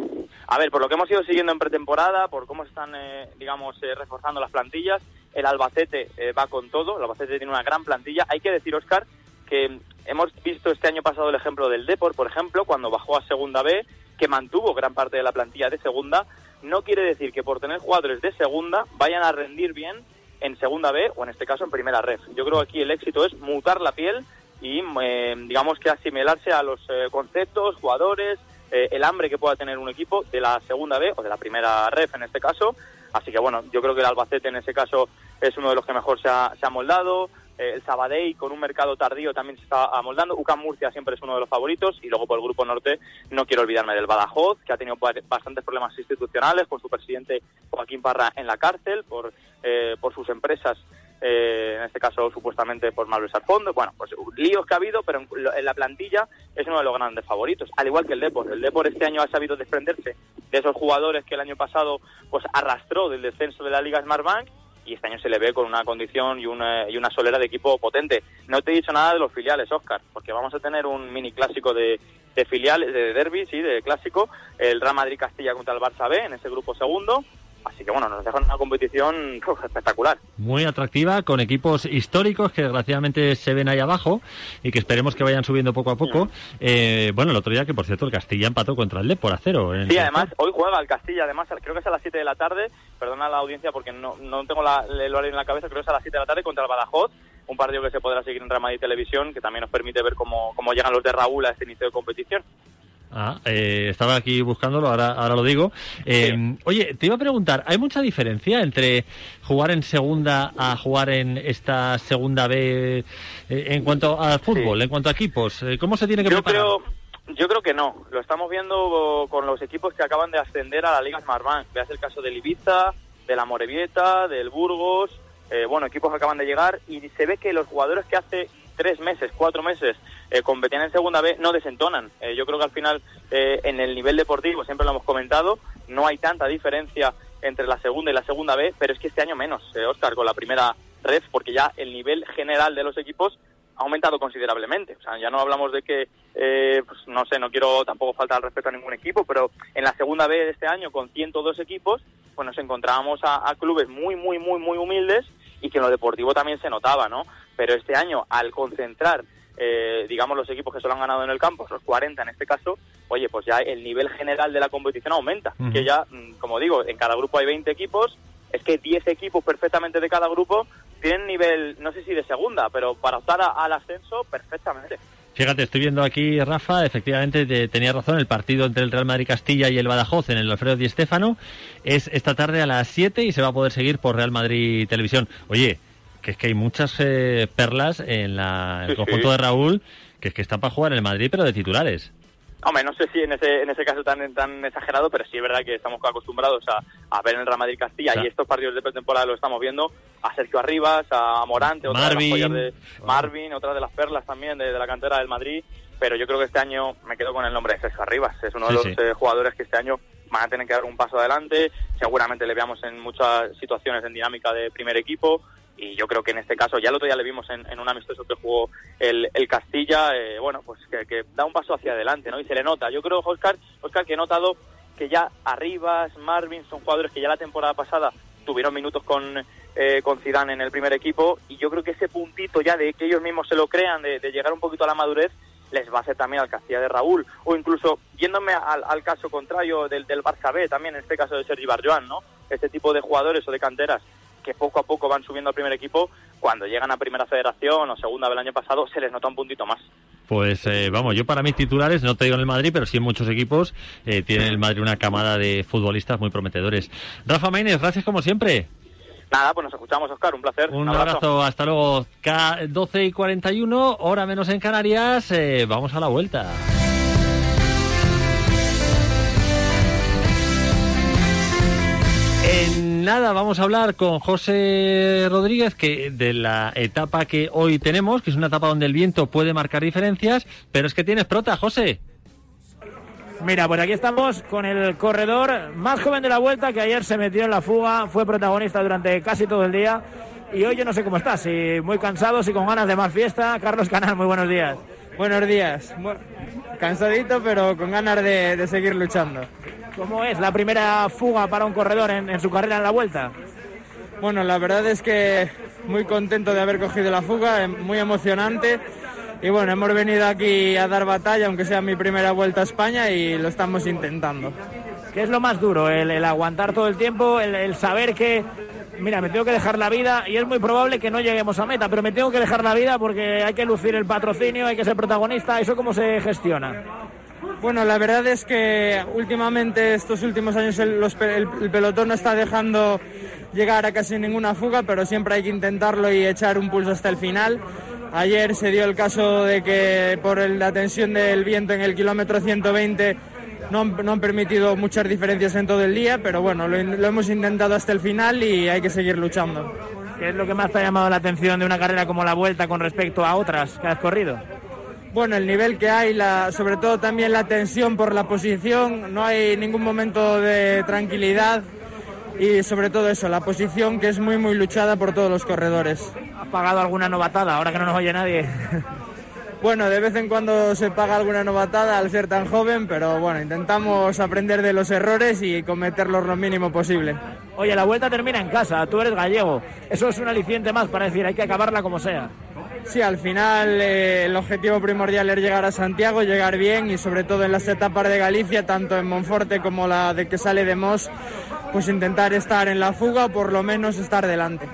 A ver, por lo que hemos ido siguiendo en pretemporada, por cómo están, eh, digamos, eh, reforzando las plantillas, el Albacete eh, va con todo, el Albacete tiene una gran plantilla. Hay que decir, Oscar, que hemos visto este año pasado el ejemplo del Depor, por ejemplo, cuando bajó a Segunda B, que mantuvo gran parte de la plantilla de Segunda. No quiere decir que por tener jugadores de Segunda vayan a rendir bien en Segunda B o en este caso en Primera Red. Yo creo que aquí el éxito es mutar la piel y, eh, digamos, que asimilarse a los eh, conceptos, jugadores, eh, el hambre que pueda tener un equipo de la segunda B o de la primera ref en este caso. Así que bueno, yo creo que el Albacete en ese caso es uno de los que mejor se ha, se ha moldado. Eh, el Sabadell con un mercado tardío también se está amoldando. UCAM Murcia siempre es uno de los favoritos. Y luego por el grupo norte no quiero olvidarme del Badajoz, que ha tenido ba- bastantes problemas institucionales con su presidente Joaquín Parra en la cárcel por, eh, por sus empresas eh, en este caso supuestamente por malversar fondos. Bueno, pues líos que ha habido, pero en, en la plantilla es uno de los grandes favoritos, al igual que el Depor. El Depor este año ha sabido desprenderse de esos jugadores que el año pasado pues arrastró del descenso de la Liga Smartbank y este año se le ve con una condición y una, y una solera de equipo potente. No te he dicho nada de los filiales, Oscar, porque vamos a tener un mini clásico de, de filiales, de derby, sí, de clásico, el Real Madrid Castilla contra el Barça B en ese grupo segundo. Así que bueno, nos dejan una competición uf, *laughs* espectacular. Muy atractiva, con equipos históricos que desgraciadamente se ven ahí abajo y que esperemos que vayan subiendo poco a poco. Eh, bueno, el otro día que, por cierto, el Castilla empató contra el Depor a cero. en- Sí, además, hoy juega el Castilla, además, creo que es a las 7 de la tarde, perdona la audiencia porque no, no tengo la, el horario en la cabeza, creo que es a las 7 de la tarde contra el Badajoz, un partido que se podrá seguir en Real Madrid Televisión, que también nos permite ver cómo, cómo llegan los de Raúl a este inicio de competición. Ah, eh, estaba aquí buscándolo, ahora, ahora lo digo. Eh, Oye, te iba a preguntar, ¿hay mucha diferencia entre jugar en segunda a jugar en esta segunda B eh, en cuanto al fútbol, en cuanto a equipos? Eh, ¿Cómo se tiene que Yo preparar? creo, yo creo que no. Lo estamos viendo con los equipos que acaban de ascender a la Liga Smartbank. Veas el caso del Ibiza, de la Morevieta, del Burgos. eh, bueno, equipos que acaban de llegar y se ve que los jugadores que hace tres meses, cuatro meses eh, competían en segunda B no desentonan. Eh, yo creo que al final eh, en el nivel deportivo, siempre lo hemos comentado, no hay tanta diferencia entre la segunda y la segunda B, pero es que este año menos, eh, Oscar, con la primera red, porque ya el nivel general de los equipos ha aumentado considerablemente. O sea, ya no hablamos de que, eh, pues no sé, no quiero tampoco faltar al respeto a ningún equipo, pero en la segunda B de este año, con 102 equipos, pues nos encontrábamos a, a clubes muy, muy, muy, muy humildes y que en lo deportivo también se notaba, ¿no? Pero este año, al concentrar eh, digamos, los equipos que solo han ganado en el campo, los 40 en este caso, oye, pues ya el nivel general de la competición aumenta. Que ya, mm, como digo, en cada grupo hay 20 equipos, es que 10 equipos perfectamente de cada grupo tienen nivel, no sé si de segunda, pero para optar a- al ascenso, perfectamente. Fíjate, estoy viendo aquí, Rafa, efectivamente te- tenía razón, el partido entre el Real Madrid Castilla y el Badajoz en el Alfredo Di Stéfano es esta tarde a las 7 y se va a poder seguir por Real Madrid Televisión. Oye, que es que hay muchas eh, perlas en la, el Sí, conjunto sí. de Raúl que es que está para jugar en el Madrid, pero de titulares. Hombre, no sé si en ese, en ese caso tan, tan exagerado, pero sí es verdad que estamos acostumbrados a, a ver en el Real Madrid Castilla Claro. y estos partidos de pretemporada lo estamos viendo a Sergio Arribas, a Morante, otra Marvin. de las de Marvin, otra de las perlas también de, de la cantera del Madrid. Pero yo creo que este año me quedo con el nombre de Sergio Arribas. Es uno de los sí. eh, jugadores que este año van a tener que dar un paso adelante. Seguramente le veamos en muchas situaciones en dinámica de primer equipo. Y yo creo que en este caso, ya el otro día le vimos en, en un amistoso que jugó el, el Castilla, eh, bueno, pues que, da un paso hacia adelante, ¿no? Y se le nota. Yo creo, Oscar, Oscar, que he notado que ya Arribas, Marvin, son jugadores que ya la temporada pasada tuvieron minutos con, eh, con Zidane en el primer equipo y yo creo que ese puntito ya de que ellos mismos se lo crean, de, de llegar un poquito a la madurez, les va a hacer también al Castilla de Raúl. O incluso, yéndome al, caso contrario del, del Barça B, también en este caso de Sergi Barjoan, ¿no? Este tipo de jugadores o de canteras que poco a poco van subiendo al primer equipo, cuando llegan a primera federación o segunda del año pasado, se les nota un puntito más. Pues eh, vamos, yo para mis titulares, no te digo en el Madrid, pero sí en muchos equipos, eh, tiene el Madrid una camada de futbolistas muy prometedores. Rafa Maínez, gracias como siempre. Nada, pues nos escuchamos, Oscar, un placer. Un abrazo, hasta luego. K 12 y 41, hora menos en Canarias, eh, vamos a la vuelta. Nada, vamos a hablar con José Rodríguez que de la etapa que hoy tenemos, que es una etapa donde el viento puede marcar diferencias, pero es que tienes prota, José. Mira, pues aquí estamos con el corredor más joven de la vuelta que ayer se metió en la fuga, fue protagonista durante casi todo el día y hoy yo no sé cómo está, si muy cansado, si con ganas de más fiesta. Carlos Canal, muy buenos días. Buenos días. Cansadito, pero con ganas de, de seguir luchando. ¿Cómo es la primera fuga para un corredor en, en su carrera en la vuelta? Bueno, la verdad es que muy contento de haber cogido la fuga, eh, muy emocionante. Y bueno, hemos venido aquí a dar batalla, aunque sea mi primera vuelta a España, y lo estamos intentando. ¿Qué es lo más duro? El, el aguantar todo el tiempo, el, el saber que, mira, me tengo que dejar la vida y es muy probable que no lleguemos a meta, pero me tengo que dejar la vida porque hay que lucir el patrocinio, hay que ser protagonista. ¿Eso cómo se gestiona? Bueno, la verdad es que últimamente, estos últimos años, el, pelotón no está dejando llegar a casi ninguna fuga, pero siempre hay que intentarlo y echar un pulso hasta el final. Ayer se dio el caso de que por la tensión del viento en el kilómetro 120 no han, no han permitido muchas diferencias en todo el día, pero bueno, lo, lo hemos intentado hasta el final y hay que seguir luchando. ¿Qué es lo que más te ha llamado la atención de una carrera como la Vuelta con respecto a otras que has corrido? Bueno, el nivel que hay, la, sobre todo también la tensión por la posición, no hay ningún momento de tranquilidad y sobre todo eso, la posición que es muy muy luchada por todos los corredores. ¿Has pagado alguna novatada ahora que no nos oye nadie? *laughs* Bueno, de vez en cuando se paga alguna novatada al ser tan joven, pero bueno, intentamos aprender de los errores y cometerlos lo mínimo posible. Oye, la Vuelta termina en casa, tú eres gallego. Eso es un aliciente más para decir, hay que acabarla como sea. Sí, al final eh, el objetivo primordial es llegar a Santiago, llegar bien y sobre todo en las etapas de Galicia, tanto en Monforte como la de que sale de Mos, pues intentar estar en la fuga o por lo menos estar delante.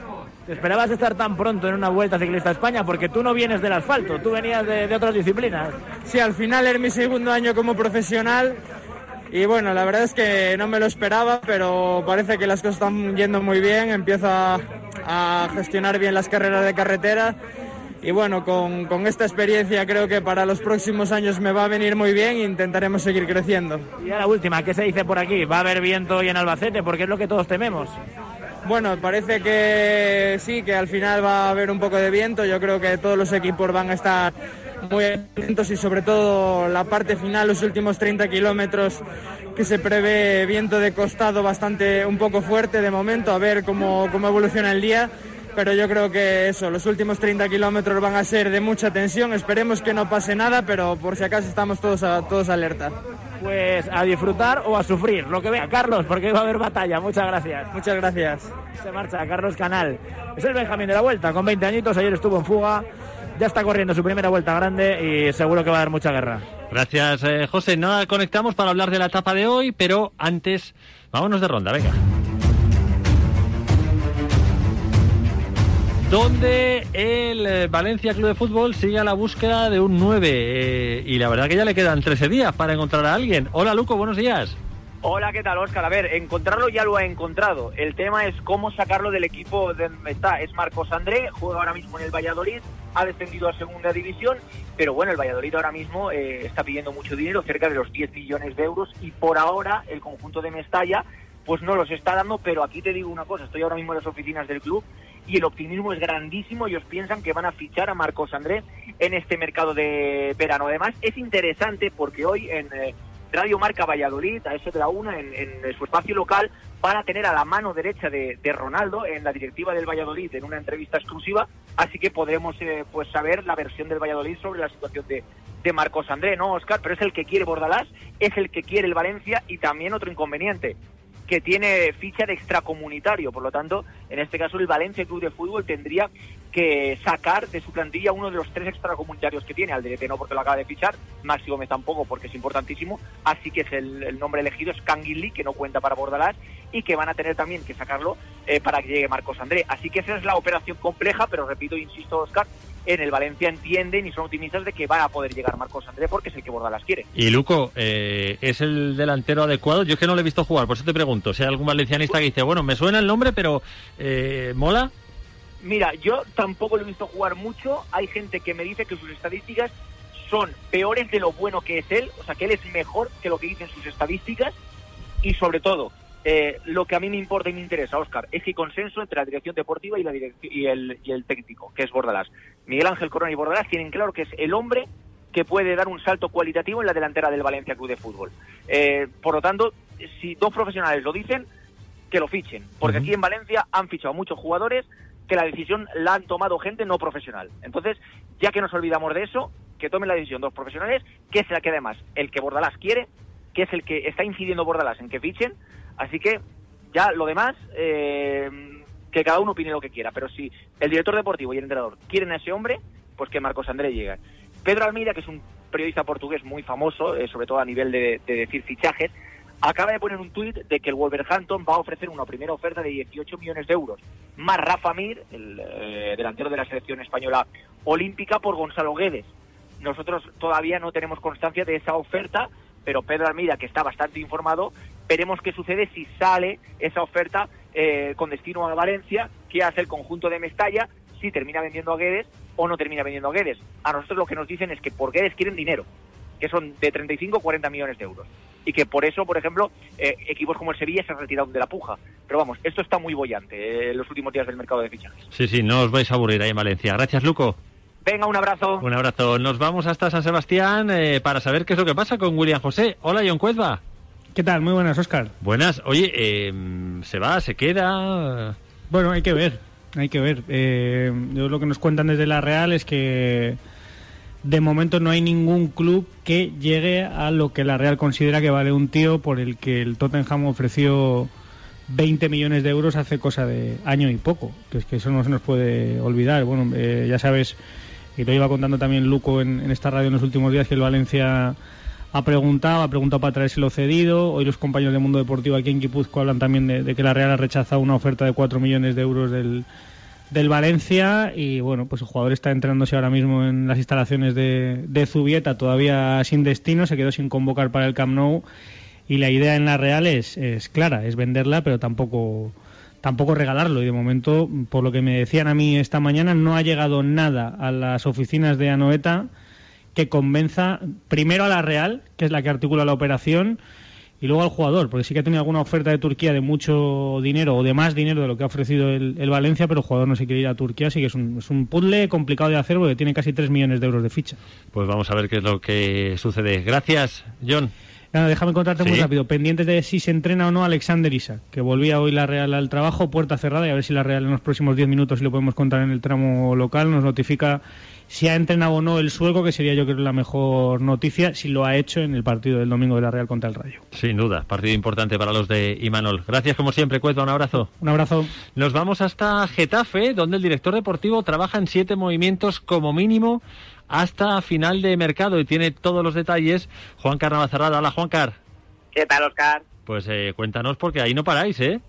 ¿Te esperabas estar tan pronto en una Vuelta Ciclista a España? Porque tú no vienes del asfalto, tú venías de, de otras disciplinas. Sí, al final es mi segundo año como profesional y bueno, la verdad es que no me lo esperaba, pero parece que las cosas están yendo muy bien, empiezo a, a gestionar bien las carreras de carretera y bueno, con, con esta experiencia creo que para los próximos años me va a venir muy bien e intentaremos seguir creciendo. Y a la última, ¿qué se dice por aquí? ¿Va a haber viento hoy en Albacete? Porque es lo que todos tememos. Bueno, parece que sí, que al final va a haber un poco de viento. Yo creo que todos los equipos van a estar muy atentos y sobre todo la parte final, los últimos 30 kilómetros, que se prevé viento de costado bastante, un poco fuerte de momento, a ver cómo, cómo evoluciona el día. Pero yo creo que eso, los últimos 30 kilómetros van a ser de mucha tensión. Esperemos que no pase nada, pero por si acaso estamos todos, todos alerta. Pues a disfrutar o a sufrir, lo que vea. Carlos, porque va a haber batalla. Muchas gracias. Muchas gracias. Se marcha Carlos Canal. Es el Benjamín de la Vuelta, con 20 añitos. Ayer estuvo en fuga. ya está corriendo su primera vuelta grande y seguro que va a dar mucha guerra. Gracias, eh, José. Nada, conectamos para hablar de la etapa de hoy, pero antes, vámonos de ronda, venga. Donde el eh, Valencia Club de Fútbol sigue a la búsqueda de un 9. eh, y la verdad que ya le quedan 13 días para encontrar a alguien. Hola, Luco, buenos días. Hola, ¿qué tal, Óscar? A ver, encontrarlo ya lo ha encontrado. El tema es cómo sacarlo del equipo de donde está. Es Marcos André, juega ahora mismo en el Valladolid, ha descendido a segunda división, pero bueno, el Valladolid ahora mismo eh, está pidiendo mucho dinero, cerca de los 10 millones de euros, y por ahora el conjunto de Mestalla pues no los está dando, pero aquí te digo una cosa, estoy ahora mismo en las oficinas del club y el optimismo es grandísimo, ellos piensan que van a fichar a Marcos André en este mercado de verano. Además, es interesante porque hoy en... eh, Radio Marca Valladolid, a eso de la una, en, en su espacio local, van a tener a la mano derecha de, de Ronaldo en la directiva del Valladolid en una entrevista exclusiva, así que podremos eh, pues saber la versión del Valladolid sobre la situación de, de Marcos André, ¿no, Oscar? Pero es el que quiere Bordalás, es el que quiere el Valencia y también otro inconveniente, que tiene ficha de extracomunitario, por lo tanto, en este caso el Valencia Club de Fútbol tendría que sacar de su plantilla uno de los tres extracomunitarios que tiene, al de no porque lo acaba de fichar, Maxi Gómez tampoco porque es importantísimo, así que es el, el nombre elegido es Canguilí, que no cuenta para Bordalás, y que van a tener también que sacarlo eh, para que llegue Marcos André. Así que esa es la operación compleja, pero repito, insisto, Oscar, en el Valencia entienden y son optimistas de que va a poder llegar Marcos André porque es el que Bordalás quiere. Y Luco, eh, ¿es el delantero adecuado? Yo es que no lo he visto jugar, por eso te pregunto. Si hay algún valencianista que dice, bueno, me suena el nombre, pero eh, ¿mola? Mira, yo tampoco lo he visto jugar mucho. Hay gente que me dice que sus estadísticas son peores de lo bueno que es él, o sea, que él es mejor que lo que dicen sus estadísticas. Y sobre todo, eh, lo que a mí me importa y me interesa, Oscar, es que hay consenso entre la dirección deportiva y, la y, el, y el técnico, que es Bordalás. Miguel Ángel Corona y Bordalás tienen claro que es el hombre que puede dar un salto cualitativo en la delantera del Valencia Club de Fútbol. Eh, por lo tanto, si dos profesionales lo dicen, que lo fichen, porque aquí en Valencia han fichado muchos jugadores que la decisión la han tomado gente no profesional. Entonces, ya que nos olvidamos de eso, que tomen la decisión dos profesionales, que es la que además el que Bordalás quiere, que es el que está incidiendo Bordalás en que fichen, así que ya lo demás, eh, que cada uno opine lo que quiera, pero si el director deportivo y el entrenador quieren a ese hombre, pues que Marcos André llegue. Pedro Almeida, que es un periodista portugués muy famoso, eh, sobre todo a nivel de, de decir fichajes, acaba de poner un tuit de que el Wolverhampton va a ofrecer una primera oferta de 18 millones de euros, más Rafa Mir, el eh, delantero de la selección española olímpica, por Gonzalo Guedes. Nosotros todavía no tenemos constancia de esa oferta, pero Pedro Almeida, que está bastante informado, veremos qué sucede si sale esa oferta eh, con destino a Valencia, qué hace el conjunto de Mestalla, si termina vendiendo a Guedes o no termina vendiendo a Guedes. A nosotros lo que nos dicen es que por Guedes quieren dinero, que son de 35 o 40 millones de euros. Y que por eso, por ejemplo, eh, equipos como el Sevilla se han retirado de la puja. Pero vamos, esto está muy bollante eh, en los últimos días del mercado de fichajes. Sí, sí, no os vais a aburrir ahí en Valencia. Gracias, Luco. Venga, un abrazo. Un abrazo. Nos vamos hasta San Sebastián eh, para saber qué es lo que pasa con William José. Hola, John Cuezba. ¿Qué tal? Muy buenas, Oscar. Buenas. Oye, eh, ¿se va? ¿Se queda? Bueno, hay que ver, hay que ver. Eh, yo lo que nos cuentan desde la Real es que de momento no hay ningún club que llegue a lo que la Real considera que vale un tío por el que el Tottenham ofreció 20 millones de euros hace cosa de año y poco. Que es que eso no se nos puede olvidar. Bueno, eh, ya sabes, y lo iba contando también Luco en, esta radio en los últimos días, que el Valencia ha preguntado, ha preguntado para traérselo cedido. Hoy los compañeros del mundo deportivo aquí en Guipúzcoa hablan también de, que la Real ha rechazado una oferta de 4 millones de euros del, del Valencia y bueno, pues el jugador está entrenándose ahora mismo en las instalaciones de, de Zubieta, todavía sin destino, se quedó sin convocar para el Camp Nou y la idea en la Real es, es clara, es venderla, pero tampoco tampoco regalarlo y de momento, por lo que me decían a mí esta mañana, no ha llegado nada a las oficinas de Anoeta que convenza primero a la Real, que es la que articula la operación, y luego al jugador, porque sí que ha tenido alguna oferta de Turquía de mucho dinero o de más dinero de lo que ha ofrecido el, Valencia, pero el jugador no se quiere ir a Turquía, así que es un, es un puzzle complicado de hacer porque tiene casi 3 millones de euros de ficha. Pues vamos a ver qué es lo que sucede. Gracias, John. Nada, déjame contarte muy rápido. Pendientes de si se entrena o no Alexander Isak, que volvía hoy la Real al trabajo, puerta cerrada, y a ver si la Real en los próximos 10 minutos, si lo podemos contar en el tramo local, nos notifica si ha entrenado o no el sueco, que sería yo creo la mejor noticia, si lo ha hecho en el partido del domingo de la Real contra el Rayo. Sin duda, partido importante para los de Imanol. Gracias como siempre, Cueto, un abrazo. Un abrazo. Nos vamos hasta Getafe, donde el director deportivo trabaja en siete movimientos como mínimo hasta final de mercado y tiene todos los detalles. Juan Carnavazarrada, hola Juan Car. ¿Qué tal, Oscar? Pues eh, cuéntanos porque ahí no paráis, ¿eh?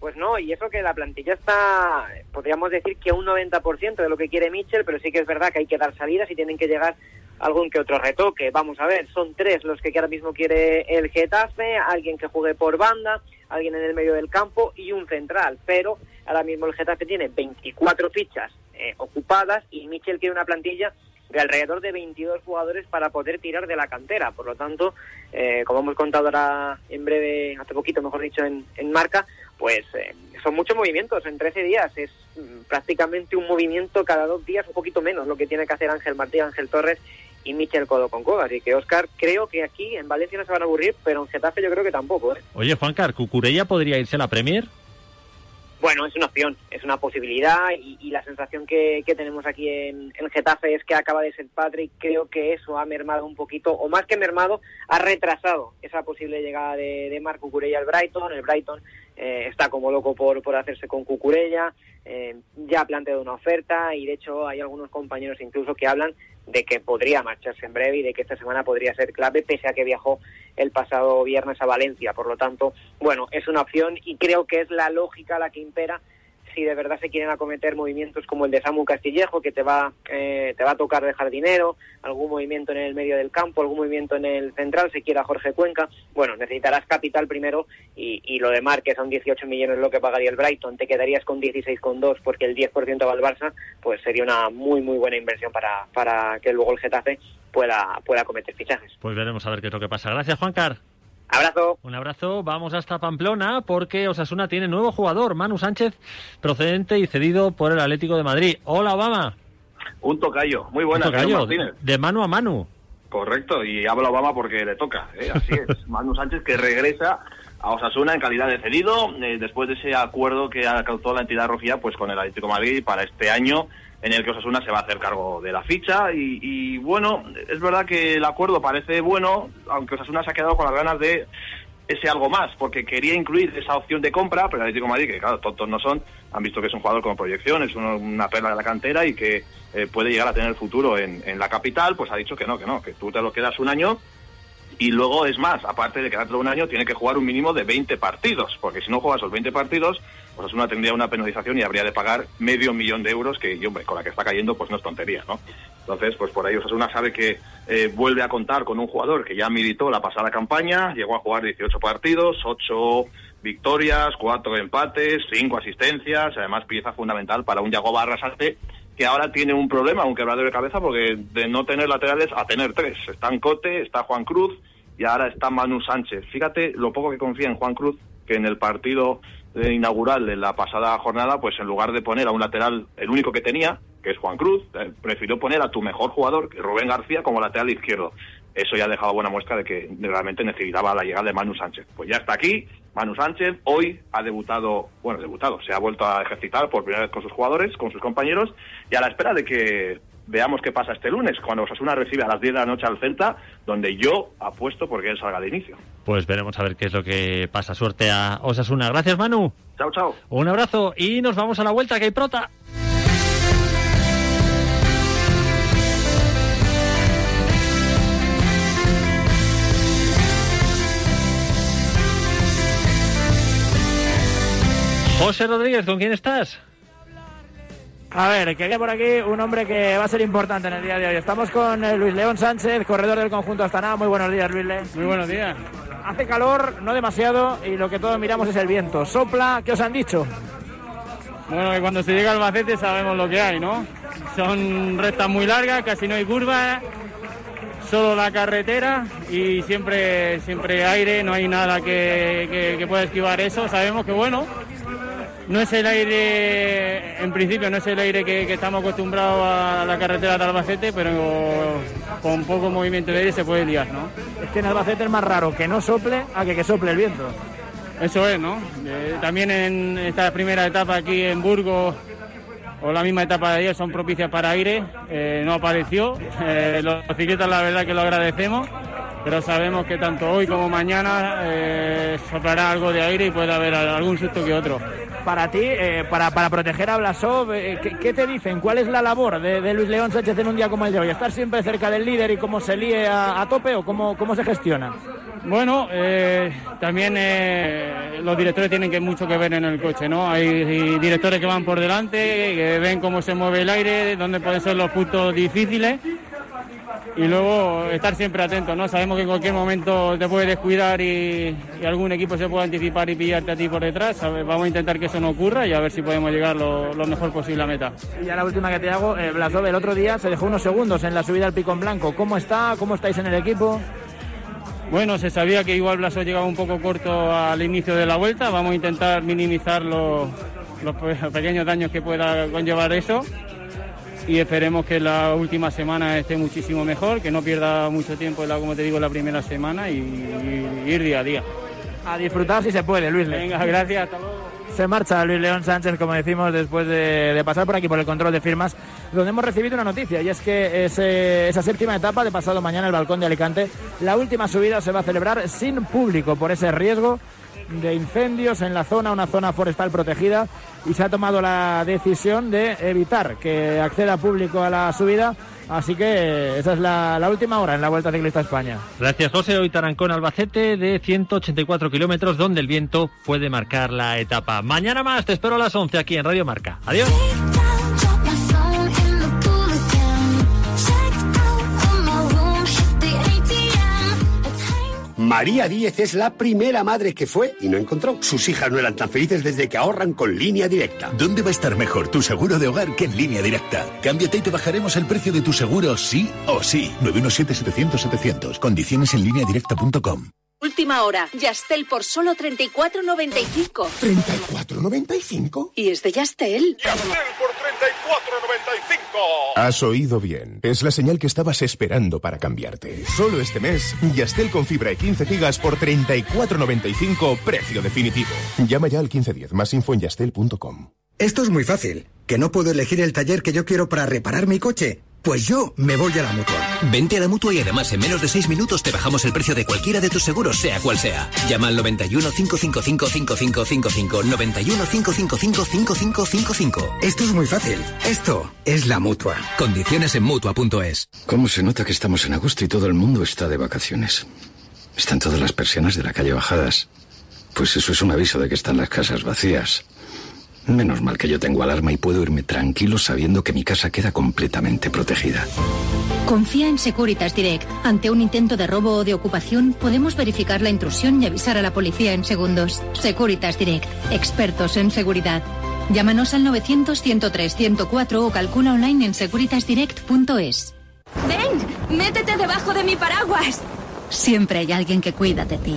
Pues no, y eso que la plantilla está, podríamos decir que un 90% de lo que quiere Mitchell, pero sí que es verdad que hay que dar salidas y tienen que llegar algún que otro retoque. Vamos a ver, son tres los que ahora mismo quiere el Getafe, alguien que juegue por banda, alguien en el medio del campo y un central. Pero ahora mismo el Getafe tiene 24 fichas eh, ocupadas y Mitchell quiere una plantilla de alrededor de 22 jugadores para poder tirar de la cantera. Por lo tanto, eh, como hemos contado ahora en breve, hace poquito, mejor dicho, en, en marca, pues eh, son muchos movimientos en 13 días. Es mm, prácticamente un movimiento cada dos días, un poquito menos lo que tiene que hacer Ángel Martí, Ángel Torres y Michel Codo con Codo. Así que, Oscar, creo que aquí en Valencia no se van a aburrir, pero en Getafe yo creo que tampoco. ¿eh? Oye, Juan Car, ¿Cucurella podría irse a la Premier? Bueno, es una opción, es una posibilidad y, y la sensación que, que tenemos aquí en, en Getafe es que acaba de ser padre y creo que eso ha mermado un poquito, o más que mermado, ha retrasado esa posible llegada de, de Marc Cucurella al Brighton. El Brighton eh, está como loco por, por hacerse con Cucurella, eh, ya ha planteado una oferta y de hecho hay algunos compañeros incluso que hablan de que podría marcharse en breve y de que esta semana podría ser clave pese a que viajó el pasado viernes a Valencia. Por lo tanto, bueno, es una opción y creo que es la lógica la que impera si de verdad se quieren acometer movimientos como el de Samu Castillejo, que te va, eh, te va a tocar dejar dinero, algún movimiento en el medio del campo, algún movimiento en el central, si quiera Jorge Cuenca, bueno, necesitarás capital primero y, y lo de Mar, que son 18 millones lo que pagaría el Brighton, te quedarías con 16,2 porque el 10% va al Barça, pues sería una muy, muy buena inversión para, para que luego el Getafe pueda, pueda cometer fichajes. Pues veremos a ver qué es lo que pasa. Gracias, Juan Car. Abrazo. Un abrazo. Vamos hasta Pamplona porque Osasuna tiene nuevo jugador, Manu Sánchez, procedente y cedido por el Atlético de Madrid. Hola, Obama. Un tocayo. Muy buena, Un tocayo, de mano a mano. Correcto, y habla Obama porque le toca. ¿eh? Así es. *laughs* Manu Sánchez que regresa a Osasuna en calidad de cedido eh, después de ese acuerdo que alcanzó la entidad rojilla pues con el Atlético de Madrid para este año en el que Osasuna se va a hacer cargo de la ficha. Y, y, bueno, es verdad que el acuerdo parece bueno, aunque Osasuna se ha quedado con las ganas de ese algo más, porque quería incluir esa opción de compra, pero el Atlético de Madrid, que claro, tontos no son, han visto que es un jugador con proyección, es uno- una perla de la cantera y que eh, puede llegar a tener futuro en, en la capital, pues ha dicho que no, que no, que tú te lo quedas un año y luego es más, aparte de quedártelo un año, tiene que jugar un mínimo de 20 partidos, porque si no juegas los 20 partidos, pues Osasuna tendría una penalización y habría de pagar medio millón de euros, que hombre, con la que está cayendo, pues no es tontería, ¿no? Entonces, pues por ahí Osasuna sabe que eh, vuelve a contar con un jugador que ya militó la pasada campaña, llegó a jugar 18 partidos, 8 victorias, 4 empates, 5 asistencias, además pieza fundamental para un Yagoba Arrasate que ahora tiene un problema, un quebradero de cabeza, porque de no tener laterales a tener tres. Está Cote, está Juan Cruz y ahora está Manu Sánchez. Fíjate lo poco que confía en Juan Cruz, que en el partido eh, inaugural de la pasada jornada, pues en lugar de poner a un lateral, el único que tenía, que es Juan Cruz, eh, prefirió poner a tu mejor jugador, Rubén García, como lateral izquierdo. Eso ya ha dejado buena muestra de que realmente necesitaba la llegada de Manu Sánchez. Pues ya está aquí, Manu Sánchez hoy ha debutado, bueno, debutado, se ha vuelto a ejercitar por primera vez con sus jugadores, con sus compañeros, y a la espera de que veamos qué pasa este lunes, cuando Osasuna recibe a las 10 de la noche al Celta, donde yo apuesto porque él salga de inicio. Pues veremos a ver qué es lo que pasa. Suerte a Osasuna. Gracias, Manu. Chao, chao. Un abrazo y nos vamos a la vuelta, que hay prota. José Rodríguez, ¿con quién estás? A ver, que había por aquí un hombre que va a ser importante en el día de hoy. Estamos con eh, Luis León Sánchez, corredor del conjunto Astana. Muy buenos días, Luis León. Muy buenos días. Hace calor, no demasiado, y lo que todos miramos es el viento. Sopla, ¿qué os han dicho? Bueno, que cuando se llega al Albacete sabemos lo que hay, ¿no? Son rectas muy largas, casi no hay curvas, solo la carretera y siempre, siempre aire, no hay nada que, que- que pueda esquivar eso. Sabemos que, bueno, no es el aire, en principio no es el aire que, que estamos acostumbrados a la carretera de Albacete, pero con poco movimiento de aire se puede liar, ¿no? Es que en Albacete es más raro que no sople a que, que sople el viento. Eso es, ¿no? Eh, también en esta primera etapa aquí en Burgos o la misma etapa de ayer son propicias para aire, eh, no apareció. Eh, los ciclistas la verdad que lo agradecemos, pero sabemos que tanto hoy como mañana soplará algo de aire y puede haber algún susto que otro. Para ti, eh, para, para proteger a Blasov, eh, ¿qué, te dicen? ¿Cuál es la labor de, Luis León Sánchez en un día como el de hoy? ¿Estar siempre cerca del líder y cómo se líe a, tope o cómo, cómo se gestiona? Bueno, eh, también eh, los directores tienen que mucho que ver en el coche, ¿no? Hay directores que van por delante, que ven cómo se mueve el aire, dónde pueden ser los puntos difíciles y luego estar siempre atentos, ¿no? Sabemos que en cualquier momento te puedes descuidar y, y algún equipo se puede anticipar y pillarte a ti por detrás. Vamos a intentar que eso no ocurra y a ver si podemos llegar lo, lo mejor posible a meta. Y ya la última que te hago, eh, Blasov, el otro día se dejó unos segundos en la subida al pico en blanco. ¿Cómo está? ¿Cómo estáis en el equipo? Bueno, se sabía que igual Blasov llegaba un poco corto al inicio de la vuelta. Vamos a intentar minimizar los, los pe- pequeños daños que pueda conllevar eso. Y esperemos que la última semana esté muchísimo mejor, que no pierda mucho tiempo, como te digo, la primera semana y, y ir día a día. A disfrutar si se puede, Luis. Venga, gracias, hasta luego. Se marcha Luis León Sánchez, como decimos, después de, de pasar por aquí por el control de firmas, donde hemos recibido una noticia, y es que ese- esa séptima etapa de pasado mañana, el balcón de Alicante, la última subida se va a celebrar sin público por ese riesgo de incendios en la zona, una zona forestal protegida, y se ha tomado la decisión de evitar que acceda público a la subida, así que esa es la, la última hora en la Vuelta Ciclista a España. Gracias, José. Hoy Tarancón Albacete de 184 kilómetros, donde el viento puede marcar la etapa. Mañana más, te espero a las 11 aquí en Radio Marca. Adiós. María Díez es la primera madre que fue y no encontró. Sus hijas no eran tan felices desde que ahorran con línea directa. ¿Dónde va a estar mejor tu seguro de hogar que en línea directa? Cámbiate y te bajaremos el precio de tu seguro sí o sí. 917-700-700. Condiciones en línea directa.com. Última hora. Yastel por solo 34.95. ¿34.95? Y es de Yastel. Has oído bien. Es la señal que estabas esperando para cambiarte. Solo este mes, Yastel con fibra y 15 gigas por 34.95, precio definitivo. Llama ya al 1510, más info en yastel.com. Esto es muy fácil. ¿Que no puedo elegir el taller que yo quiero para reparar mi coche? Pues yo me voy a la mutua. Vente a la mutua y además en menos de 6 minutos te bajamos el precio de cualquiera de tus seguros, sea cual sea. Llama al 91 555 5555. 91 555 5555. Esto es muy fácil. Esto es la mutua. Condiciones en mutua.es. ¿Cómo se nota que estamos en agosto y todo el mundo está de vacaciones? Están todas las persianas de la calle bajadas. Pues eso es un aviso de que están las casas vacías. Menos mal que yo tengo alarma y puedo irme tranquilo sabiendo que mi casa queda completamente protegida. Confía en Securitas Direct. Ante un intento de robo o de ocupación, podemos verificar la intrusión y avisar a la policía en segundos. Securitas Direct. Expertos en seguridad. Llámanos al 900-103-104 o calcula online en securitasdirect.es. ¡Ven! ¡Métete debajo de mi paraguas! Siempre hay alguien que cuida de ti.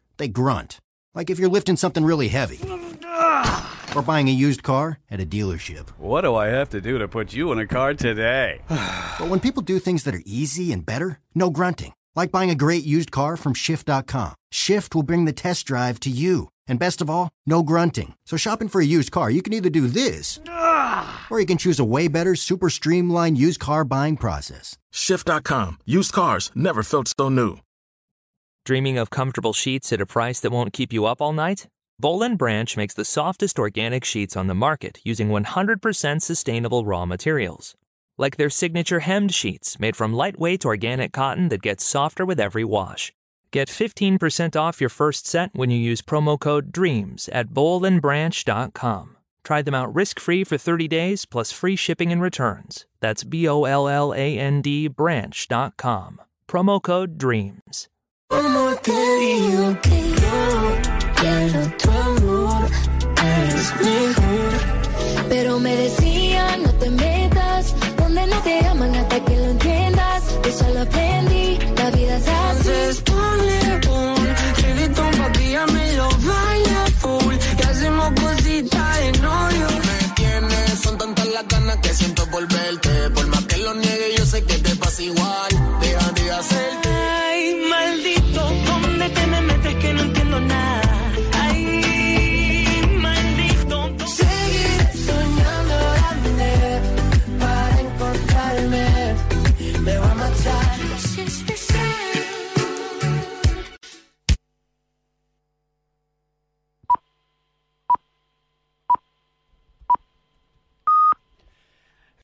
they grunt. Like if you're lifting something really heavy. Or buying a used car at a dealership. What do I have to do to put you in a car today? *sighs* But when people do things that are easy and better, no grunting. Like buying a great used car from Shift.com. Shift will bring the test drive to you. And best of all, no grunting. So shopping for a used car, you can either do this, or you can choose a way better, super streamlined used car buying process. Shift.com. Used cars never felt so new. Dreaming of comfortable sheets at a price that won't keep you up all night? Bolin Branch makes the softest organic sheets on the market using 100% sustainable raw materials. Like their signature hemmed sheets made from lightweight organic cotton that gets softer with every wash. Get 15% off your first set when you use promo code DREAMS at bolandbranch.com. Try them out risk free for 30 days plus free shipping and returns. That's B O L L A N D branch.com. Promo code DREAMS. ¿Cómo te digo que yo quiero tu amor? Eres mejor, pero me decís